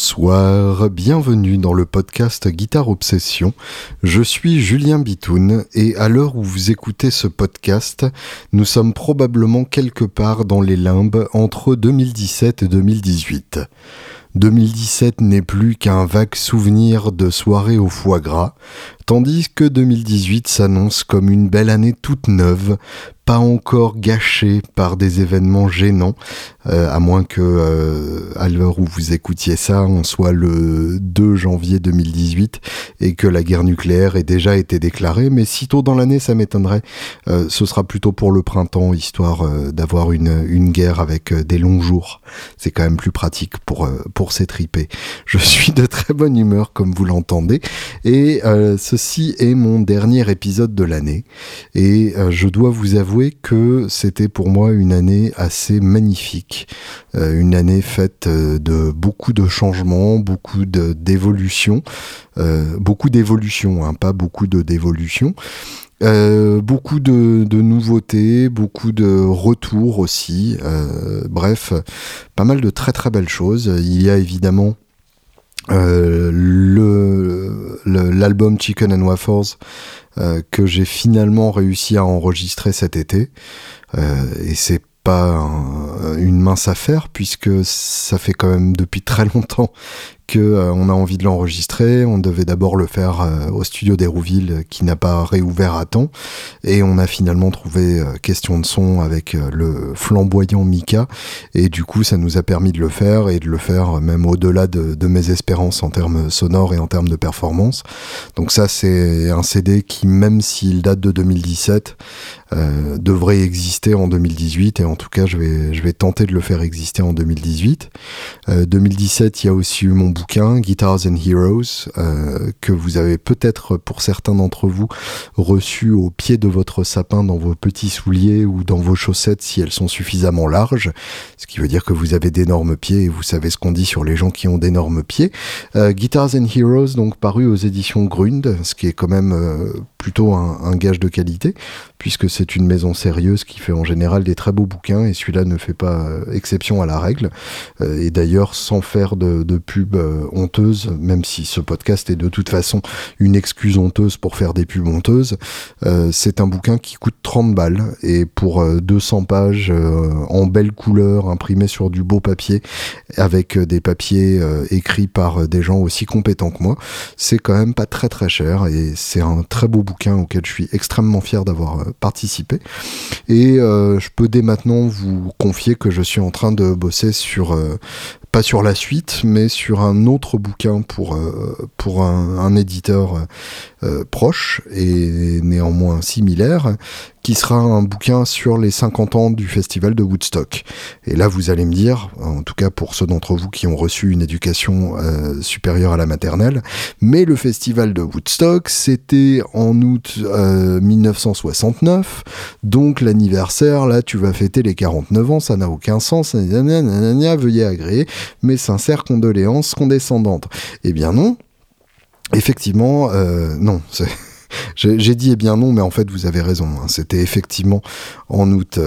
Bonsoir, bienvenue dans le podcast Guitare Obsession. Je suis Julien Bitoun et à l'heure où vous écoutez ce podcast, nous sommes probablement quelque part dans les limbes entre 2017 et 2018. 2017 n'est plus qu'un vague souvenir de soirée au foie gras, tandis que 2018 s'annonce comme une belle année toute neuve, pas encore gâchée par des événements gênants, euh, à moins que euh, à l'heure où vous écoutiez ça, on soit le 2 janvier 2018 et que la guerre nucléaire ait déjà été déclarée. Mais sitôt dans l'année, ça m'étonnerait. Euh, ce sera plutôt pour le printemps, histoire d'avoir une, une guerre avec des longs jours. C'est quand même plus pratique pour pour s'étriper. Je suis de très bonne humeur, comme vous l'entendez, et ceci est mon dernier épisode de l'année. Et je dois vous avouer que c'était pour moi une année assez magnifique, euh, une année faite euh, de beaucoup de changements, beaucoup d'évolutions, euh, beaucoup d'évolutions, hein, pas beaucoup de dévolutions. beaucoup de, nouveautés, beaucoup de retours aussi. bref, pas mal de très très belles choses. Il y a évidemment l'album Chicken and Waffles euh, que j'ai finalement réussi à enregistrer cet été. Euh, et c'est pas une mince affaire puisque ça fait quand même depuis très longtemps euh, on a envie de l'enregistrer. On devait d'abord le faire euh, au studio d'Hérouville qui n'a pas réouvert à temps. Et on a finalement trouvé euh, question de son avec le flamboyant Mika. Et du coup, ça nous a permis de le faire et de le faire même au-delà de, mes espérances en termes sonores et en termes de performance. Donc ça, c'est un CD qui, même s'il date de 2017, euh, devrait exister en 2018 et en tout cas je vais, tenter de le faire exister en 2018. Euh, 2017 il y a aussi eu mon bouquin Guitars and Heroes euh, que vous avez peut-être pour certains d'entre vous reçu au pied de votre sapin dans vos petits souliers ou dans vos chaussettes si elles sont suffisamment larges, ce qui veut dire que vous avez d'énormes pieds et vous savez ce qu'on dit sur les gens qui ont d'énormes pieds. Euh, Guitars and Heroes donc paru aux éditions Grund, ce qui est quand même euh, plutôt un, un gage de qualité puisque c'est une maison sérieuse qui fait en général des très beaux bouquins et celui-là ne fait pas euh, exception à la règle. Euh, et d'ailleurs, sans faire de, pub euh, honteuse, même si ce podcast est de toute façon une excuse honteuse pour faire des pubs honteuses, c'est un bouquin qui coûte 30 balles et pour 200 pages en belle couleur, imprimé sur du beau papier, avec des papiers écrits par des gens aussi compétents que moi, c'est quand même pas très très cher et c'est un très beau bouquin auquel je suis extrêmement fier d'avoir participer. Et euh, je peux dès maintenant vous confier que je suis en train de bosser sur euh, pas sur la suite, mais sur un autre bouquin pour, euh, pour un, éditeur euh, proche et néanmoins similaire, qui sera un bouquin sur les 50 ans du festival de Woodstock. Et là, vous allez me dire, en tout cas pour ceux d'entre vous qui ont reçu une éducation euh, supérieure à la maternelle, mais le festival de Woodstock, c'était en août 1969, donc l'anniversaire, là, tu vas fêter les 49 ans, ça n'a aucun sens, veuillez agréer mes sincères condoléances condescendantes. Eh bien non, effectivement, euh, non. J'ai dit eh bien non, mais en fait vous avez raison. Hein. C'était effectivement en août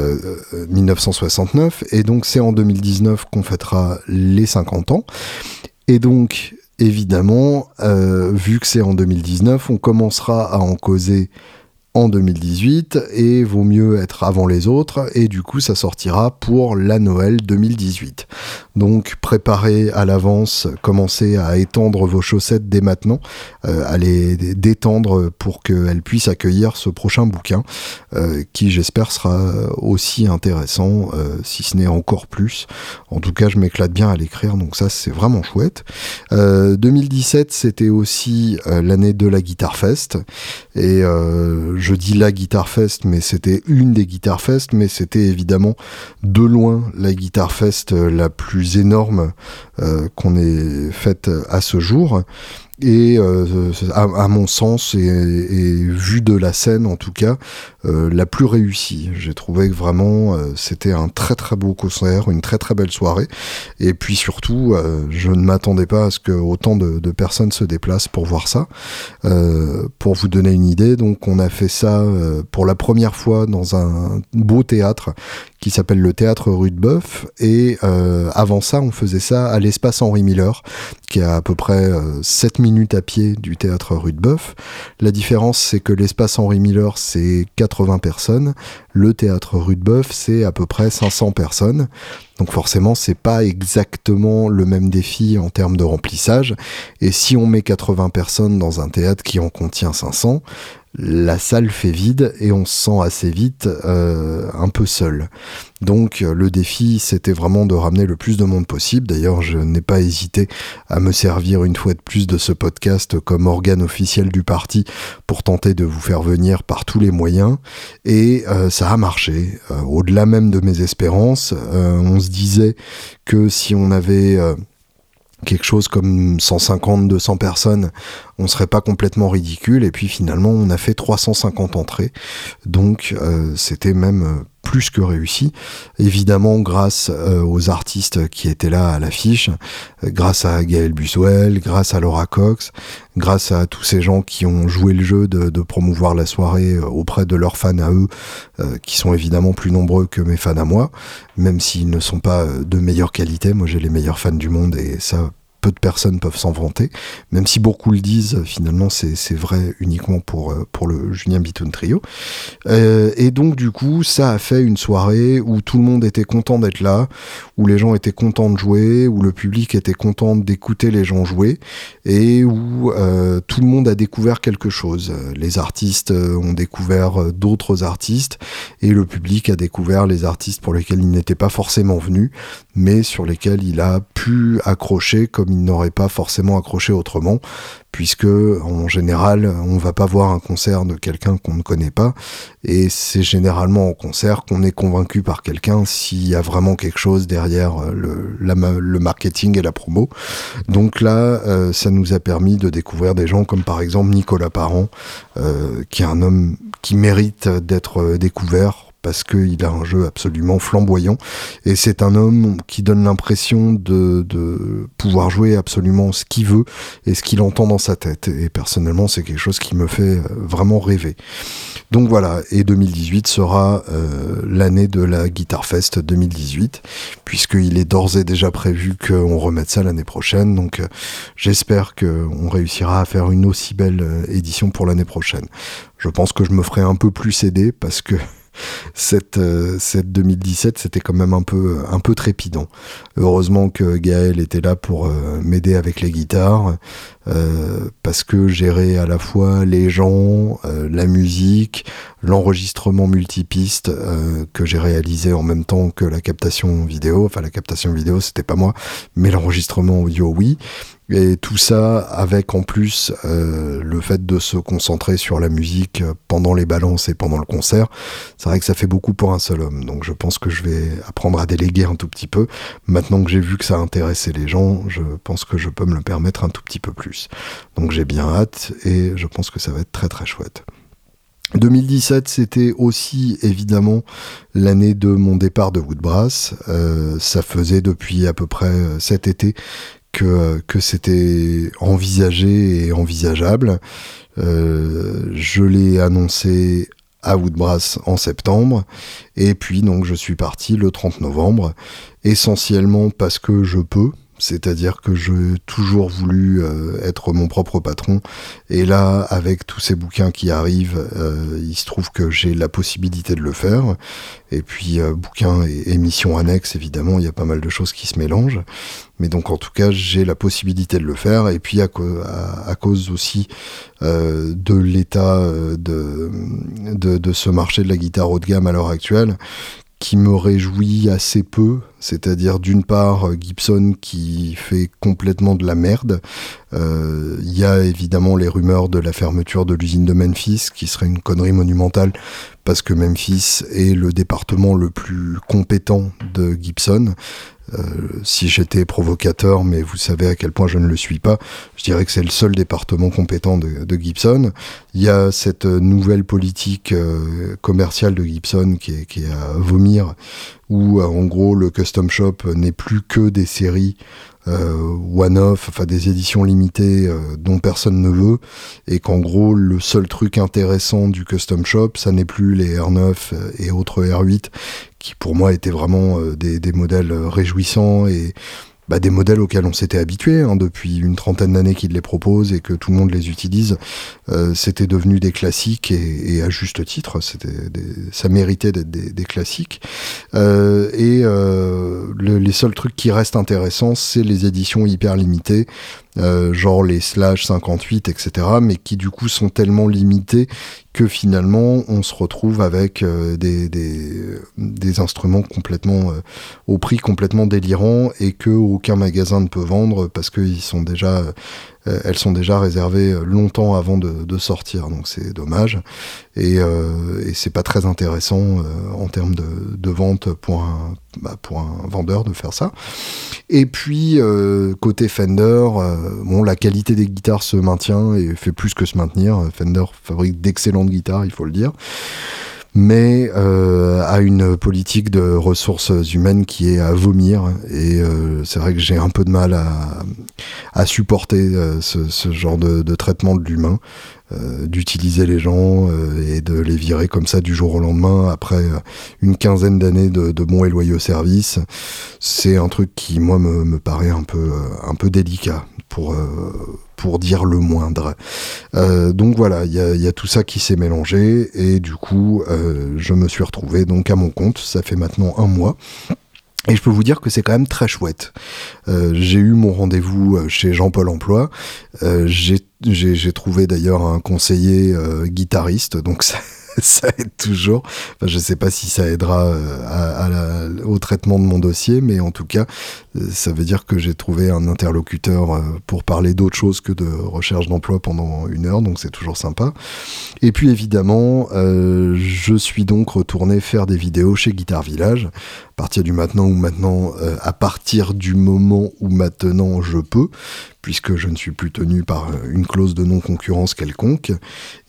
1969 euh, et donc c'est en 2019 qu'on fêtera les 50 ans. Et donc évidemment, euh, vu que c'est en 2019, on commencera à en causer en 2018 et vaut mieux être avant les autres et du coup ça sortira pour la Noël 2018. Donc préparez à l'avance, commencez à étendre vos chaussettes dès maintenant, euh, à les détendre pour qu'elles puissent accueillir ce prochain bouquin euh, qui j'espère sera aussi intéressant euh, si ce n'est encore plus. En tout cas je m'éclate bien à l'écrire donc ça c'est vraiment chouette. 2017 c'était aussi l'année de la Guitar Fest et je dis la Guitar Fest, mais c'était une des Guitar Fest, mais c'était évidemment de loin la Guitar Fest la plus énorme euh, qu'on ait faite à ce jour et euh, à, mon sens et, vu de la scène en tout cas euh, la plus réussie. J'ai trouvé que vraiment euh, c'était un très très beau concert une très très belle soirée. Et puis surtout je ne m'attendais pas à ce que autant de, de, personnes se déplacent pour voir ça. Pour vous donner une idée donc on a fait ça pour la première fois dans un beau théâtre qui s'appelle le théâtre Rue de Boeuf. Et avant ça on faisait ça à l'espace Henri Miller qui est à, peu près 7 minutes à pied du théâtre rue de Boeuf. La différence, c'est que l'espace Henri Miller, c'est 80 personnes. Le théâtre rue de Boeuf, c'est à peu près 500 personnes. Donc forcément, c'est pas exactement le même défi en termes de remplissage. Et si on met 80 personnes dans un théâtre qui en contient 500, la salle fait vide et on se sent assez vite euh, un peu seul. Donc le défi, c'était vraiment de ramener le plus de monde possible. D'ailleurs, je n'ai pas hésité à me servir une fois de plus de ce podcast comme organe officiel du parti pour tenter de vous faire venir par tous les moyens. Et euh, ça a marché. Euh, au-delà même de mes espérances, on se disait que si on avait quelque chose comme 150, 200 personnes, on serait pas complètement ridicule. Et puis finalement, on a fait 350 entrées. Donc euh, c'était même euh, plus que réussi. Évidemment, grâce euh, aux artistes qui étaient là à l'affiche, grâce à Gaël Buswell, grâce à Laura Cox, grâce à tous ces gens qui ont joué le jeu de, de promouvoir la soirée auprès de leurs fans à eux, qui sont évidemment plus nombreux que mes fans à moi, même s'ils ne sont pas de meilleure qualité. Moi, j'ai les meilleurs fans du monde et ça, peu de personnes peuvent s'en vanter, même si beaucoup le disent, finalement c'est vrai uniquement pour, euh, pour le Julien Bitoun Trio. Euh, et donc du coup, ça a fait une soirée où tout le monde était content d'être là, où les gens étaient contents de jouer, où le public était content d'écouter les gens jouer, et où euh, tout le monde a découvert quelque chose. Les artistes ont découvert d'autres artistes, et le public a découvert les artistes pour lesquels il n'était pas forcément venu, mais sur lesquels il a pu accrocher comme il n'aurait pas forcément accroché autrement, puisque en général, on va pas voir un concert de quelqu'un qu'on ne connaît pas, et c'est généralement au concert qu'on est convaincu par quelqu'un s'il y a vraiment quelque chose derrière euh, le, le marketing et la promo. Donc là, euh, ça nous a permis de découvrir des gens comme par exemple Nicolas Parent, euh, qui est un homme qui mérite d'être découvert parce qu'il a un jeu absolument flamboyant et c'est un homme qui donne l'impression de, de, pouvoir jouer absolument ce qu'il veut et ce qu'il entend dans sa tête et personnellement c'est quelque chose qui me fait euh, vraiment rêver. Donc voilà, et 2018 sera euh, l'année de la Guitar Fest 2018 puisqu'il est d'ores et déjà prévu qu'on remette ça l'année prochaine donc euh, j'espère qu'on réussira à faire une aussi belle édition pour l'année prochaine. Je pense que je me ferai un peu plus aider parce que cette, euh, cette 2017, c'était quand même un peu, un peu trépidant. Heureusement que Gaël était là pour euh, m'aider avec les guitares, euh, parce que gérer à la fois les gens, la musique, l'enregistrement multipiste que j'ai réalisé en même temps que la captation vidéo, enfin la captation vidéo c'était pas moi, mais l'enregistrement audio oui, et tout ça avec en plus euh, le fait de se concentrer sur la musique pendant les balances et pendant le concert, c'est vrai que ça fait beaucoup pour un seul homme. Donc je pense que je vais apprendre à déléguer un tout petit peu. Maintenant que j'ai vu que ça intéressait les gens, je pense que je peux me le permettre un tout petit peu plus. Donc j'ai bien hâte et je pense que ça va être très très chouette. 2017, c'était aussi évidemment l'année de mon départ de Woodbrass. Euh, ça faisait depuis à peu près euh, cet été que, que c'était envisagé et envisageable. Euh, je l'ai annoncé à Woodbrass en septembre et puis donc je suis parti le 30 novembre essentiellement parce que je peux c'est-à-dire que j'ai toujours voulu euh, être mon propre patron. Et là, avec tous ces bouquins qui arrivent, euh, il se trouve que j'ai la possibilité de le faire. Et puis, euh, bouquins et émissions annexes, évidemment, il y a pas mal de choses qui se mélangent. Mais donc, en tout cas, j'ai la possibilité de le faire. Et puis, à, cause aussi de l'état de, de, de ce marché de la guitare haut de gamme à l'heure actuelle, qui me réjouit assez peu, c'est-à-dire d'une part Gibson qui fait complètement de la merde. Euh, il y a évidemment les rumeurs de la fermeture de l'usine de Memphis, qui serait une connerie monumentale, parce que Memphis est le département le plus compétent de Gibson. Euh, si j'étais provocateur, mais vous savez à quel point je ne le suis pas, je dirais que c'est le seul département compétent de, Gibson. Il y a cette nouvelle politique euh, commerciale de Gibson qui est, qui est à vomir, où euh, en gros le custom shop n'est plus que des séries euh, one-off, enfin des éditions limitées euh, dont personne ne veut, et qu'en gros le seul truc intéressant du custom shop, ça n'est plus les R9 et autres R8, qui pour moi étaient vraiment des, des, modèles réjouissants et bah, des modèles auxquels on s'était habitué hein, depuis une trentaine d'années qu'ils les proposent et que tout le monde les utilise. Euh, c'était devenu des classiques et, à juste titre, c'était ça méritait d'être des, classiques. Euh, et euh, les seuls trucs qui restent intéressants, c'est les éditions hyper limitées euh, genre les slash 58, etc., mais qui du coup sont tellement limités que finalement on se retrouve avec euh, des, des, instruments complètement euh, au prix complètement délirant et que aucun magasin ne peut vendre parce qu'ils sont déjà elles sont déjà réservées euh, longtemps avant de, de sortir, donc c'est dommage. Et, euh, et c'est pas très intéressant euh, en termes de, de, vente pour un, bah, pour un vendeur de faire ça. Et puis côté Fender, bon, la qualité des guitares se maintient et fait plus que se maintenir. Fender fabrique d'excellentes guitares, il faut le dire mais euh, a une politique de ressources humaines qui est à vomir. Et euh, c'est vrai que j'ai un peu de mal à, à supporter euh, ce, ce, genre de, de traitement de l'humain, euh, d'utiliser les gens et de les virer comme ça du jour au lendemain après une quinzaine d'années de, de bons et loyaux services. C'est un truc qui, moi, me, me paraît un peu, un peu délicat pour pour dire le moindre. Euh, donc voilà, il y a, tout ça qui s'est mélangé et du coup, euh, je me suis retrouvé donc à mon compte. Ça fait maintenant un mois. Et je peux vous dire que c'est quand même très chouette. Euh, j'ai eu mon rendez-vous chez Jean-Paul Emploi. j'ai trouvé d'ailleurs un conseiller guitariste, donc ça, ça aide toujours. Je sais pas si ça aidera euh, au traitement de mon dossier, mais en tout cas, euh, ça veut dire que j'ai trouvé un interlocuteur euh, pour parler d'autre chose que de recherche d'emploi pendant une heure, donc c'est toujours sympa. Et puis évidemment, je suis donc retourné faire des vidéos chez Guitar Village, à partir du maintenant ou maintenant, à partir du moment où maintenant je peux, puisque je ne suis plus tenu par euh, une clause de non-concurrence quelconque.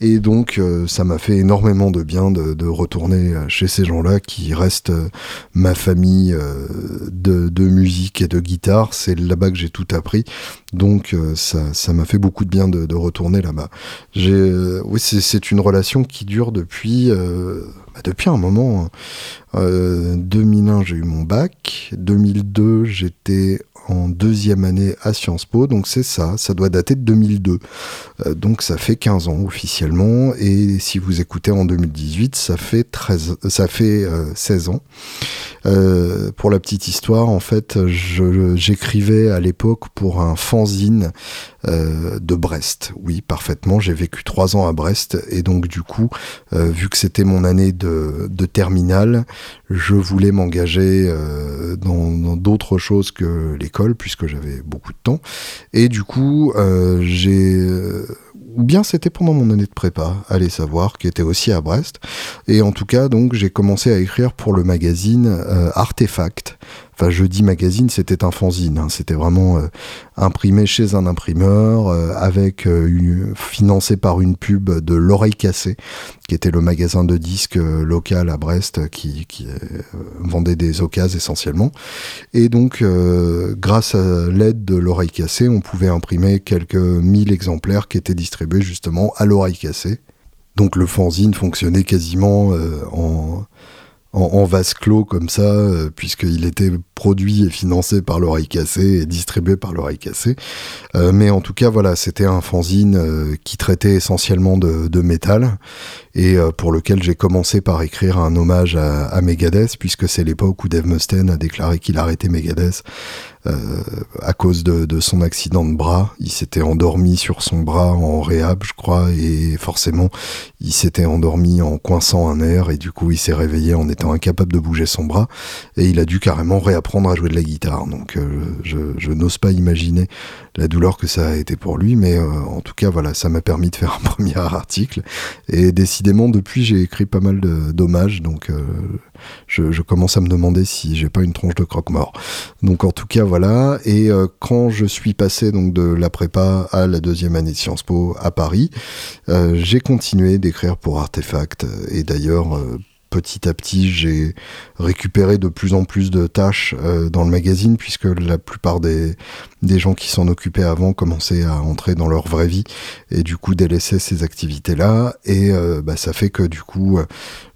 Et donc, euh, ça m'a fait énormément de bien de, retourner euh, chez ces gens-là qui restent ma famille de, musique et de guitare. C'est là-bas que j'ai tout appris. Donc, ça, m'a fait beaucoup de bien de, retourner là-bas. oui, c'est une relation qui dure depuis, bah, depuis un moment. 2001, hein. j'ai eu mon bac. 2002, j'étais en deuxième année à Sciences Po, donc c'est ça, ça doit dater de 2002. Euh, donc ça fait 15 ans officiellement, et si vous écoutez en 2018, ça fait, 13, ça fait 16 euh, ans. Euh, pour la petite histoire, en fait, j'écrivais à l'époque pour un fanzine euh, de Brest. Oui, parfaitement. J'ai vécu trois ans à Brest et donc du coup, euh, vu que c'était mon année de, de terminale, je voulais m'engager euh, dans d'autres choses que l'école puisque j'avais beaucoup de temps. Et du coup, j'ai ou bien c'était pendant mon année de prépa, allez savoir, qui était aussi à Brest. Et en tout cas, donc, j'ai commencé à écrire pour le magazine euh, Artefact, Enfin, jeudi magazine, c'était un fanzine. Hein. C'était vraiment euh, imprimé chez un imprimeur, euh, avec euh, financé par une pub de l'oreille cassée, qui était le magasin de disques local à Brest qui, vendait des occasions essentiellement. Et donc, grâce à l'aide de l'oreille cassée, on pouvait imprimer quelques mille exemplaires qui étaient distribués justement à l'oreille cassée. Donc le fanzine fonctionnait quasiment en en, vase clos comme ça, euh, puisqu'il était produit et financé par l'oreille cassée et distribué par l'oreille cassée. Euh, mais en tout cas, voilà, c'était un fanzine euh, qui traitait essentiellement de, métal et pour lequel j'ai commencé par écrire un hommage à, à Megadeth, puisque c'est l'époque où Dave Mustaine a déclaré qu'il arrêtait Megadeth à cause de, de, son accident de bras. Il s'était endormi sur son bras en réhab, je crois, et forcément, il s'était endormi en coinçant un air, et du coup, il s'est réveillé en étant incapable de bouger son bras, et il a dû carrément réapprendre à jouer de la guitare. Donc, euh, je, je n'ose pas imaginer la douleur que ça a été pour lui, mais euh, en tout cas, voilà, ça m'a permis de faire un premier article, et décidément, depuis, j'ai écrit pas mal d'hommages, donc je, je, commence à me demander si j'ai pas une tronche de croque-mort. Donc, en tout cas, voilà. Et euh, quand je suis passé donc de la prépa à la deuxième année de Sciences Po à Paris, euh, j'ai continué d'écrire pour Artefact. Et d'ailleurs, euh, petit à petit, j'ai récupéré de plus en plus de tâches dans le magazine, puisque la plupart des, des gens qui s'en occupaient avant commençaient à entrer dans leur vraie vie, et du coup délaissaient ces activités-là. Et bah, ça fait que du coup,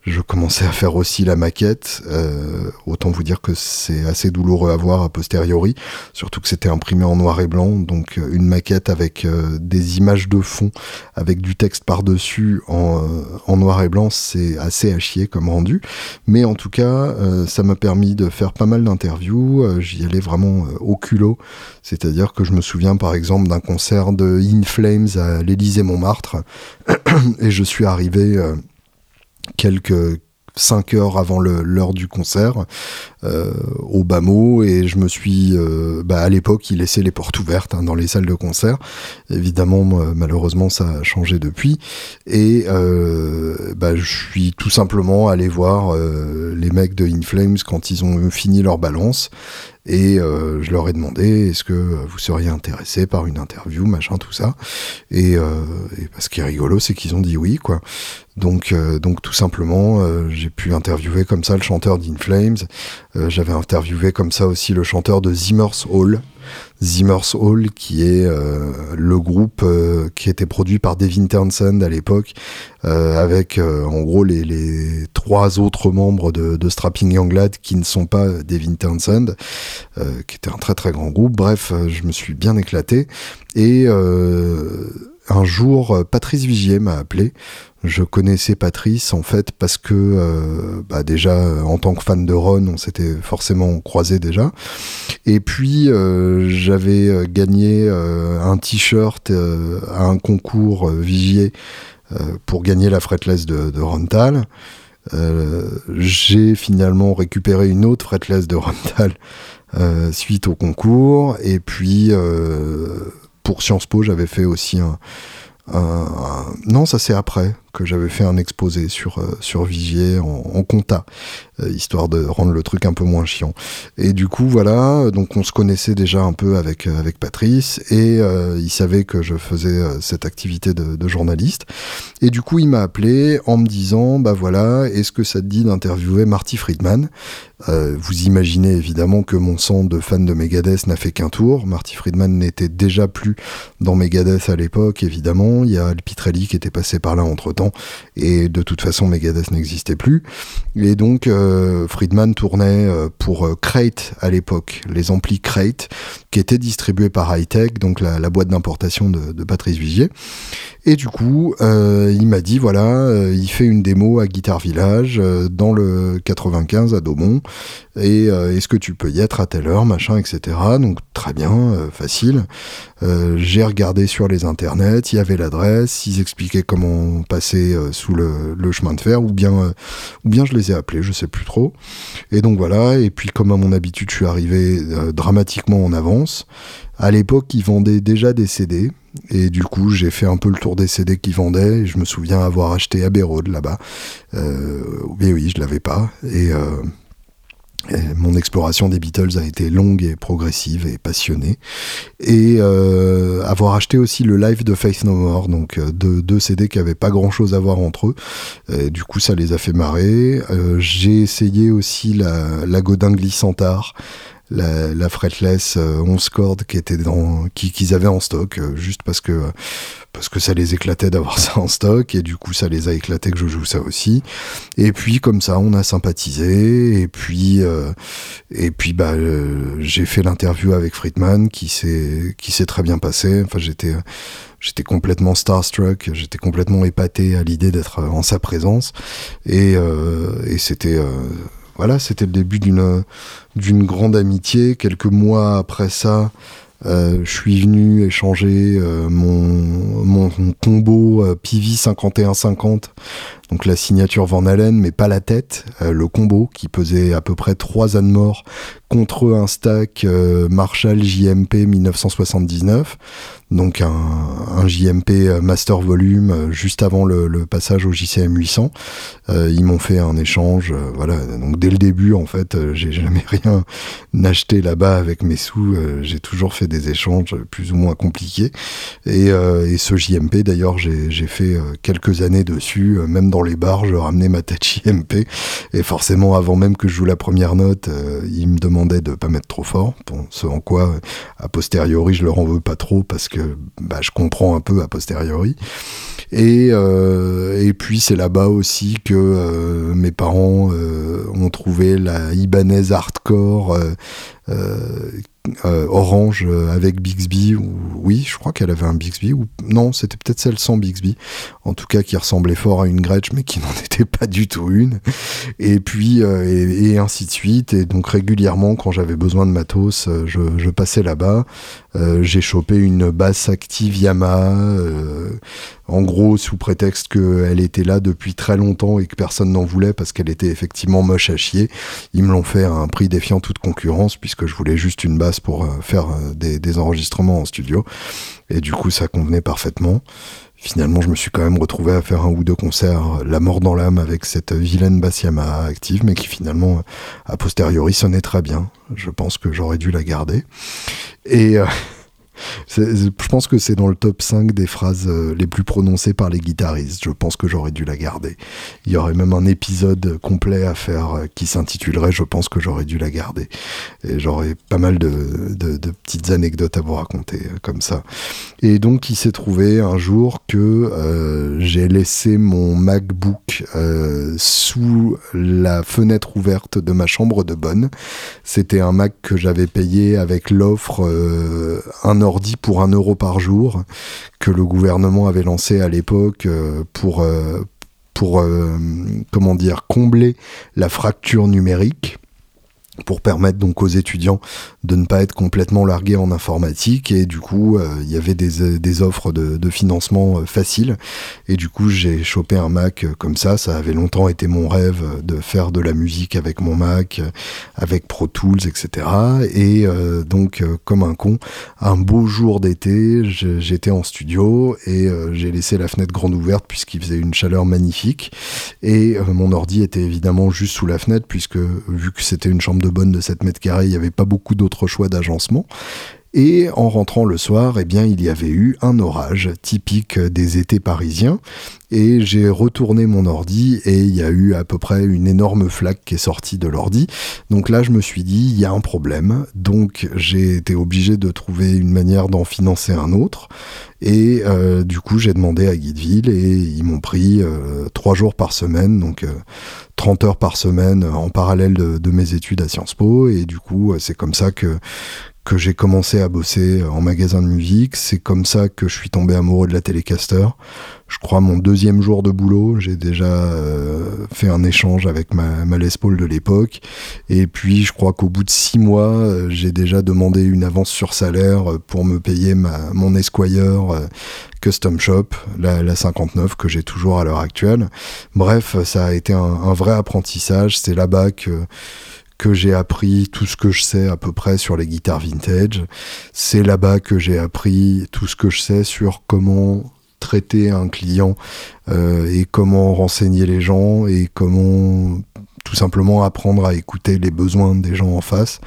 je commençais à faire aussi la maquette. Euh, autant vous dire que c'est assez douloureux à voir a posteriori, surtout que c'était imprimé en noir et blanc, donc euh, une maquette avec euh, des images de fond, avec du texte par-dessus en, en, noir et blanc, c'est assez à chier comme rendu. Mais en tout cas, ça m'a permis de faire pas mal d'interviews. J'y allais vraiment au culot, c'est-à-dire que je me souviens par exemple d'un concert de In Flames à l'Élysée Montmartre, et je suis arrivé quelques 5 heures avant l'heure du concert euh, au bas mot et je me suis euh, bah, à l'époque il laissait les portes ouvertes hein, dans les salles de concert. Évidemment malheureusement ça a changé depuis. Et euh, bah, je suis tout simplement allé voir les mecs de In Flames quand ils ont fini leur balance et euh, je leur ai demandé est-ce que vous seriez intéressé par une interview, machin, tout ça. Et, euh, et ce qui est rigolo, c'est qu'ils ont dit oui, quoi. Donc, euh, donc tout simplement, j'ai pu interviewer comme ça le chanteur d'In Flames. J'avais interviewé comme ça aussi le chanteur de Zimmer's Hall. Zimmer's Hall, qui est euh, le groupe euh, qui était produit par Devin Townsend à l'époque, euh, avec en gros les, trois autres membres de, de, Strapping Young Lad qui ne sont pas Devin Townsend, qui était un très très grand groupe. Bref, je me suis bien éclaté. Et un jour, Patrice Vigier m'a appelé je connaissais Patrice en fait parce que euh, bah déjà en tant que fan de Ron, on s'était forcément croisé déjà. Et puis euh, j'avais euh, gagné un t-shirt à un concours Vigier pour gagner la fretless de, de Rontal. J'ai finalement récupéré une autre fretless de Rontal suite au concours. Et puis pour Sciences Po, j'avais fait aussi un non, ça c'est après que j'avais fait un exposé sur, euh, sur Vigier en, compta, euh, histoire de rendre le truc un peu moins chiant. Et du coup, voilà, donc on se connaissait déjà un peu avec, euh, avec Patrice, et il savait que je faisais cette activité de, journaliste. Et du coup, il m'a appelé en me disant, bah voilà, est-ce que ça te dit d'interviewer Marty Friedman? Vous imaginez évidemment que mon sang de fan de Megadeth n'a fait qu'un tour. Marty Friedman n'était déjà plus dans Megadeth à l'époque, évidemment. Il y a Pitrelli qui était passé par là entre et de toute façon Megadeth n'existait plus. Et donc euh, Friedman tournait euh, pour euh, Crate à l'époque, les amplis Crate, qui étaient distribués par Hightech, donc la, boîte d'importation de, de, Patrice Vigier. Et du coup, il m'a dit voilà, il fait une démo à Guitar Village dans le 95 à Daumont. Et est-ce que tu peux y être à telle heure, machin, etc. Donc très bien, facile. J'ai regardé sur les internets, il y avait l'adresse, ils expliquaient comment passer euh, sous le, chemin de fer, ou bien, euh, ou bien je les ai appelés, je sais plus trop. Et donc voilà, et puis comme à mon habitude, je suis arrivé euh, dramatiquement en avance. À l'époque, ils vendaient déjà des CD, et du coup, j'ai fait un peu le tour des CD qu'ils vendaient. Et je me souviens avoir acheté Abbey Road là-bas. Euh, oui, oui, je l'avais pas. Et, mon exploration des Beatles a été longue et progressive et passionnée. Et euh, avoir acheté aussi le live de Faith No More, donc euh, deux, CD qui avaient pas grand chose à voir entre eux. du coup, ça les a fait marrer. Euh, j'ai essayé aussi la, la Godin la, fretless 11 euh, cordes qui était dans qu'ils avaient en stock euh, juste parce que parce que ça les éclatait d'avoir ça en stock et du coup ça les a éclatés que je joue ça aussi. Et puis comme ça on a sympathisé et puis euh, et puis bah j'ai fait l'interview avec Friedman qui s'est qui s'est très bien passé. Enfin j'étais j'étais complètement starstruck, j'étais complètement épaté à l'idée d'être en sa présence. Et, et c'était voilà, c'était le début d'une d'une grande amitié. Quelques mois après ça, euh, je suis venu échanger euh, mon, mon, combo euh, PV 5150, donc la signature Van Allen, mais pas la tête, euh, le combo qui pesait à peu près 3 ânes morts contre un stack Marshall JMP 1979 donc un, JMP euh, Master Volume euh, juste avant le, passage au JCM 800. Euh, ils m'ont fait un échange, euh, voilà. Donc dès le début, en fait, j'ai jamais rien acheté là-bas avec mes sous. j'ai toujours fait des échanges plus ou moins compliqués. Et ce JMP, d'ailleurs, j'ai fait quelques années dessus, même dans les bars, je ramenais ma Tachi MP. Et forcément, avant même que je joue la première note, il me demandait de pas mettre trop fort. Bon, ce en quoi, a posteriori, je leur en veux pas trop parce que bah, je comprends un peu a posteriori. Et, et puis c'est là-bas aussi que mes parents ont trouvé la Ibanez hardcore euh, orange euh, avec Bixby. Ou, oui, je crois qu'elle avait un Bixby. Ou non, c'était peut-être celle sans Bixby. En tout cas, qui ressemblait fort à une Gretsch, mais qui n'en était pas du tout une. Et puis euh, et, ainsi de suite. Et donc régulièrement, quand j'avais besoin de matos, je, je passais là-bas. J'ai chopé une basse active Yamaha. en gros, sous prétexte qu'elle était là depuis très longtemps et que personne n'en voulait parce qu'elle était effectivement moche à chier. Ils me l'ont fait à un prix défiant toute concurrence puisque je voulais juste une basse pour euh, faire euh, des, enregistrements en studio. Et du coup, ça convenait parfaitement. Finalement, je me suis quand même retrouvé à faire un ou deux concerts, la mort dans l'âme, avec cette vilaine basse Yamaha active, mais qui finalement, a posteriori, sonnait très bien. Je pense que j'aurais dû la garder. Et euh, je pense que c'est dans le top 5 des phrases euh, les plus prononcées par les guitaristes. Je pense que j'aurais dû la garder. Il y aurait même un épisode complet à faire euh, qui s'intitulerait Je pense que j'aurais dû la garder. Et j'aurais pas mal de, petites anecdotes à vous raconter euh, comme ça. Et donc il s'est trouvé un jour que j'ai laissé mon MacBook sous la fenêtre ouverte de ma chambre de bonne. C'était un Mac que j'avais payé avec l'offre un pour un euro par jour que le gouvernement avait lancé à l'époque euh, pour, euh, pour euh, comment dire, combler la fracture numérique pour permettre donc aux étudiants de ne pas être complètement largués en informatique. Et du coup euh, il y avait des, euh, offres de, de, financement euh, faciles. Et du coup j'ai chopé un Mac comme ça. Ça avait longtemps été mon rêve de faire de la musique avec mon Mac avec Pro Tools etc et donc comme un con un beau jour d'été j'étais en studio et j'ai laissé la fenêtre grande ouverte puisqu'il faisait une chaleur magnifique. Et mon ordi était évidemment juste sous la fenêtre puisque vu que c'était une chambre de bonne de 7 mètres carrés, il n'y avait pas beaucoup d'autres choix d'agencement. Et en rentrant le soir, eh bien, il y avait eu un orage typique des étés parisiens. Et j'ai retourné mon ordi et il y a eu à peu près une énorme flaque qui est sortie de l'ordi. Donc là, je me suis dit, il y a un problème. Donc j'ai été obligé de trouver une manière d'en financer un autre. Et euh, du coup, j'ai demandé à Guideville et ils m'ont pris euh, trois jours par semaine, donc 30 euh, heures par semaine en parallèle de, de, mes études à Sciences Po. Et du coup, c'est comme ça que que j'ai commencé à bosser en magasin de musique. C'est comme ça que je suis tombé amoureux de la Telecaster. Je crois mon deuxième jour de boulot, j'ai déjà euh, fait un échange avec ma, ma Les Paul de l'époque. Et puis je crois qu'au bout de six mois, euh, j'ai déjà demandé une avance sur salaire pour me payer ma, mon Esquire euh, Custom Shop, la, la 59 que j'ai toujours à l'heure actuelle. Bref, ça a été un, un vrai apprentissage. C'est là-bas que que j'ai appris tout ce que je sais à peu près sur les guitares vintage. C'est là-bas que j'ai appris tout ce que je sais sur comment traiter un client euh, et comment renseigner les gens et comment tout simplement apprendre à écouter les besoins des gens en face.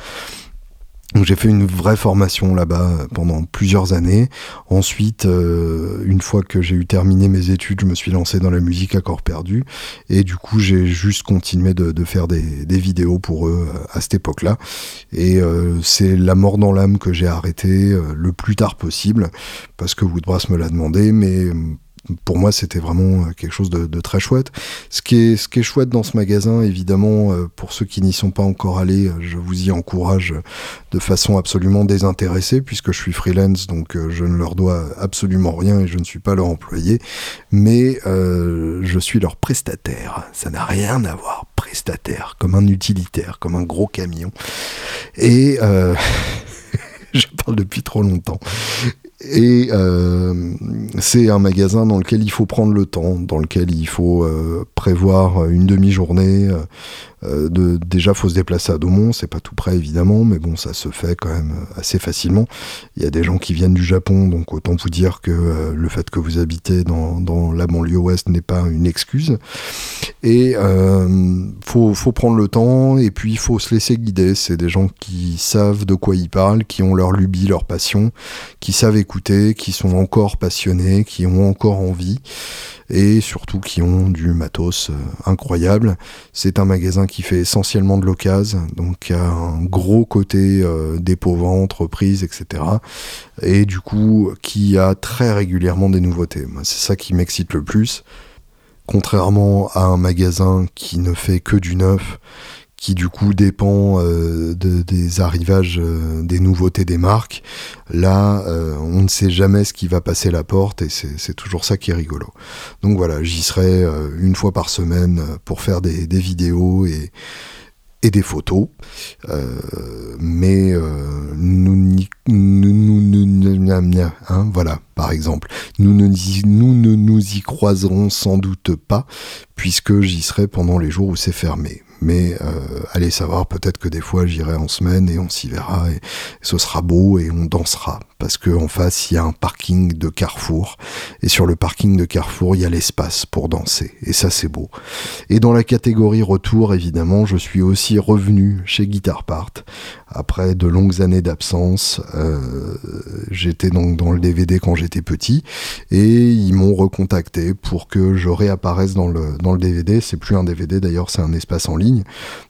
Donc j'ai fait une vraie formation là-bas euh, pendant plusieurs années. Ensuite, euh, une fois que j'ai eu terminé mes études, je me suis lancé dans la musique à corps perdu. Et du coup, j'ai juste continué de, faire des, des, vidéos pour eux euh, à cette époque-là. Et c'est la mort dans l'âme que j'ai arrêté le plus tard possible, parce que Woodbrass me l'a demandé, mais pour moi, c'était vraiment euh, quelque chose de, très chouette. Ce qui, est, chouette dans ce magasin, évidemment, euh, pour ceux qui n'y sont pas encore allés, euh, je vous y encourage de façon absolument désintéressée, puisque je suis freelance, donc je ne leur dois absolument rien et je ne suis pas leur employé, mais je suis leur prestataire. Ça n'a rien à voir, prestataire, comme un utilitaire, comme un gros camion. Et... je parle depuis trop longtemps. Et euh, c'est un magasin dans lequel il faut prendre le temps, dans lequel il faut euh, prévoir une demi-journée, euh, de, déjà, faut se déplacer à Daumont, c'est pas tout près évidemment, mais bon, ça se fait quand même assez facilement. Il y a des gens qui viennent du Japon, donc autant vous dire que euh, le fait que vous habitez dans, la banlieue ouest n'est pas une excuse. Et faut, faut prendre le temps, et puis il faut se laisser guider. C'est des gens qui savent de quoi ils parlent, qui ont leur lubie, leur passion, qui savent écouter qui sont encore passionnés, qui ont encore envie et surtout qui ont du matos euh, incroyable. C'est un magasin qui fait essentiellement de l'occasion, donc a un gros côté euh, dépôt entreprise, etc. Et du coup, qui a très régulièrement des nouveautés. C'est ça qui m'excite le plus. Contrairement à un magasin qui ne fait que du neuf, qui du coup dépend euh, de, des arrivages, euh, des nouveautés des marques. Là, euh, on ne sait jamais ce qui va passer la porte et c'est toujours ça qui est rigolo. Donc voilà, j'y serai une fois par semaine pour faire des, des vidéos et, des photos. mais nous, voilà, par exemple, nous ne nous y croiserons sans doute pas, puisque j'y serai pendant les jours où c'est fermé. Mais euh, allez savoir, peut-être que des fois j'irai en semaine et on s'y verra et, ce sera beau et on dansera. Parce qu'en face, il y a un parking de Carrefour. Et sur le parking de Carrefour, il y a l'espace pour danser. Et ça, c'est beau. Et dans la catégorie retour, évidemment, je suis aussi revenu chez Guitar Part. Après de longues années d'absence, euh, j'étais donc dans le DVD quand j'étais petit. Et ils m'ont recontacté pour que je réapparaisse dans le, dans le DVD. C'est plus un DVD d'ailleurs, c'est un espace en ligne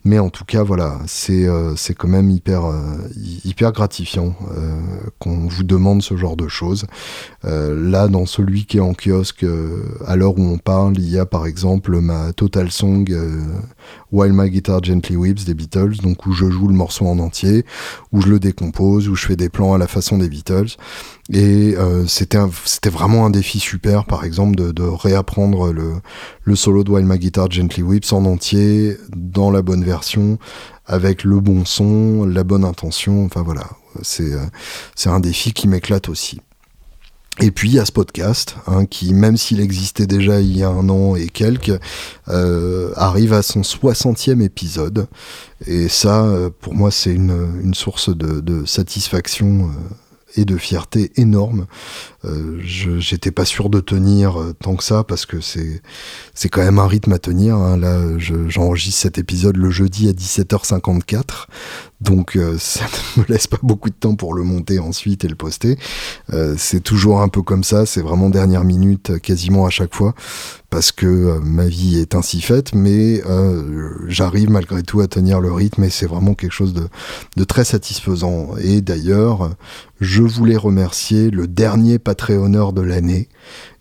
mais en tout cas, voilà, c'est euh, c'est quand même hyper, euh, hyper gratifiant euh, qu'on vous demande ce genre de choses. là, dans celui qui est en kiosque, à l'heure où on parle, il y a par exemple ma Total Song While My Guitar Gently Weeps des Beatles, donc où je joue le morceau en entier, où je le décompose, où je fais des plans à la façon des Beatles. Et euh, c'était c'était vraiment un défi super, par exemple, de, de réapprendre le, le solo de While My Guitar Gently Weeps en entier, dans la bonne version, avec le bon son, la bonne intention. Enfin voilà, c'est euh, c'est un défi qui m'éclate aussi. Et puis il y a ce podcast, hein, qui même s'il existait déjà il y a un an et quelques, euh, arrive à son 60e épisode. Et ça, euh, pour moi, c'est une, source de, de satisfaction euh, et de fierté énorme. Euh, J'étais pas sûr de tenir euh, tant que ça parce que c'est quand même un rythme à tenir. Hein. Là, j'enregistre cet épisode le jeudi à 17h54, donc euh, ça ne me laisse pas beaucoup de temps pour le monter ensuite et le poster. C'est toujours un peu comme ça. C'est vraiment dernière minute, quasiment à chaque fois parce que euh, ma vie est ainsi faite, mais euh, j'arrive malgré tout à tenir le rythme et c'est vraiment quelque chose de, très satisfaisant. Et d'ailleurs, je voulais remercier le dernier Patreonneur de l'année,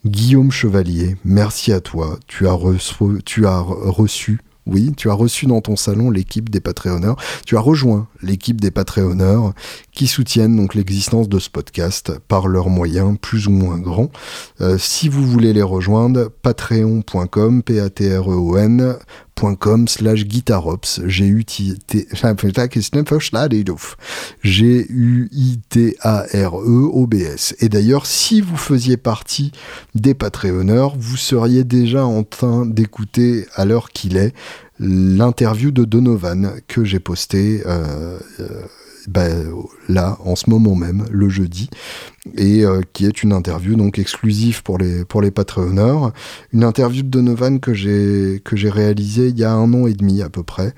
Guillaume Chevalier. Merci à toi. Tu as reçu, tu as reçu oui, tu as reçu dans ton salon l'équipe des Patreonneurs. Tu as rejoint l'équipe des Patreonneurs qui soutiennent donc l'existence de ce podcast par leurs moyens plus ou moins grands. Euh, si vous voulez les rejoindre, patreon.com, P-A-T-R-E-O-N, com slash guitarops g u t g u i t a r e o b s et d'ailleurs si vous faisiez partie des Patreonneurs vous seriez déjà en train d'écouter à l'heure qu'il est l'interview de Donovan que j'ai posté euh, euh, bah, là, en ce moment même, le jeudi, et euh, qui est une interview donc exclusive pour les, pour les Patreonneurs. Une interview de Donovan que j'ai, que j'ai réalisée il y a un an et demi à peu près,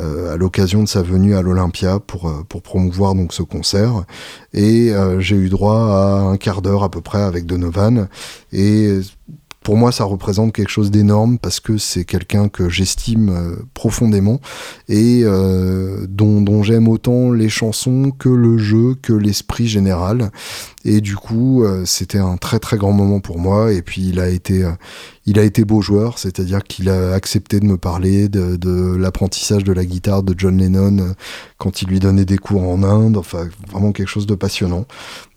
euh, à l'occasion de sa venue à l'Olympia pour, euh, pour promouvoir donc ce concert. Et j'ai eu droit à un quart d'heure à peu près avec Donovan. Et pour moi, ça représente quelque chose d'énorme parce que c'est quelqu'un que j'estime euh, profondément et euh, dont, j'aime autant les chansons que le jeu, que l'esprit général. Et du coup, euh, c'était un très très grand moment pour moi. Et puis, il a été, il a été beau joueur, c'est-à-dire qu'il a accepté de me parler de, l'apprentissage de la guitare de John Lennon quand il lui donnait des cours en Inde. Enfin, vraiment quelque chose de passionnant.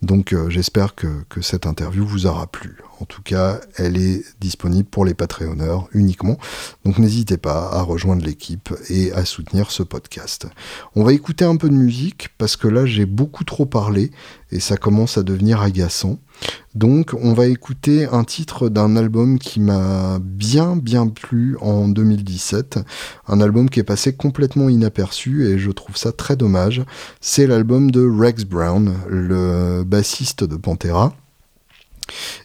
Donc, j'espère que, que cette interview vous aura plu. En tout cas, elle est disponible pour les Patreonneurs uniquement. Donc n'hésitez pas à rejoindre l'équipe et à soutenir ce podcast. On va écouter un peu de musique parce que là j'ai beaucoup trop parlé et ça commence à devenir agaçant. Donc on va écouter un titre d'un album qui m'a bien bien plu en 2017, un album qui est passé complètement inaperçu et je trouve ça très dommage. C'est l'album de Rex Brown, le bassiste de Pantera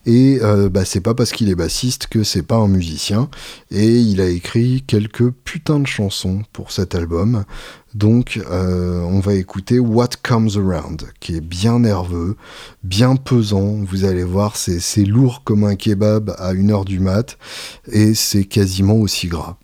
Et euh, bah, c'est pas parce qu'il est bassiste que c'est pas un musicien. Et il a écrit quelques putains de chansons pour cet album. Donc euh, on va écouter What Comes Around, qui est bien nerveux, bien pesant. Vous allez voir, c'est lourd comme un kebab à 1h du mat. Et c'est quasiment aussi gras.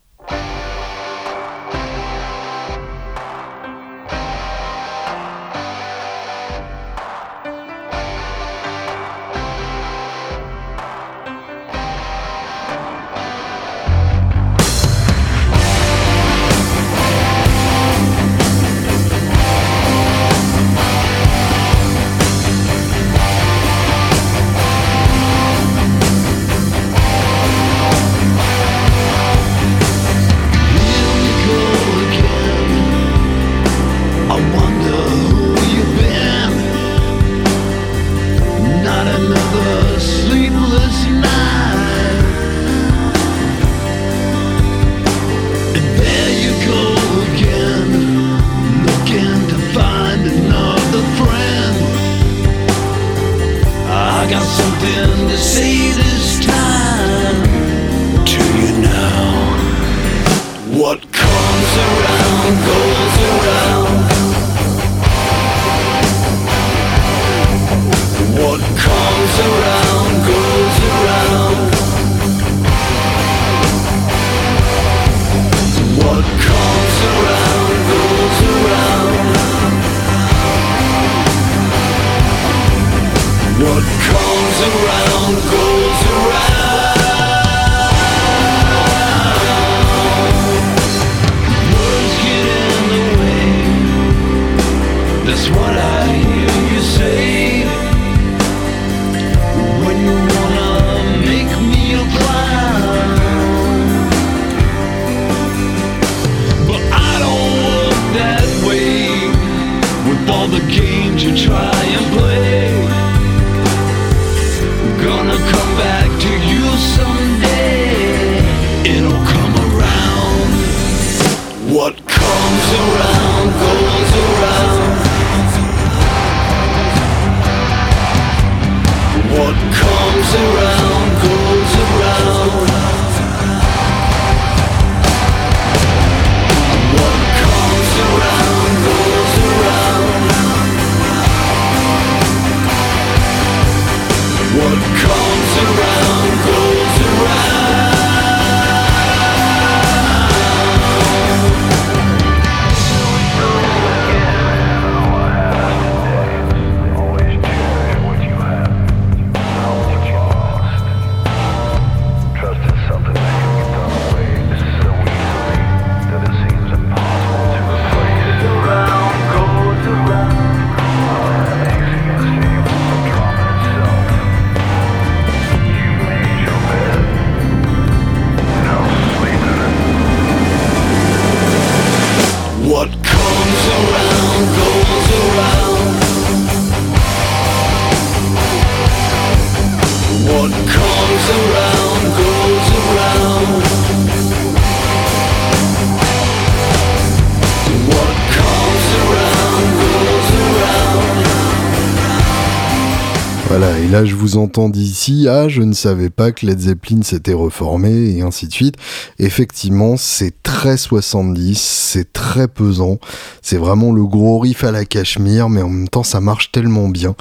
Vous entends d'ici, ah, je ne savais pas que Led Zeppelin s'était reformé, et ainsi de suite. Effectivement, c'est très 70, c'est très pesant, c'est vraiment le gros riff à la cachemire, mais en même temps, ça marche tellement bien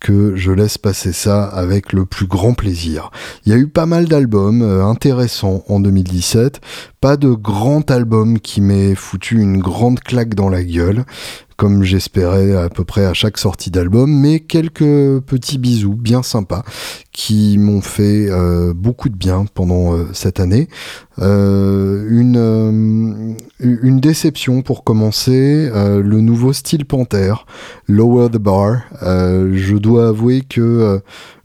que je laisse passer ça avec le plus grand plaisir. Il y a eu pas mal d'albums euh, intéressants en 2017, pas de grand album qui m'ait foutu une grande claque dans la gueule, comme j'espérais à peu près à chaque sortie d'album, mais quelques petits bisous bien sympas qui m'ont fait euh, beaucoup de bien pendant euh, cette année. Une, une déception pour commencer, le nouveau style Panther, Lower the Bar. je dois avouer que euh,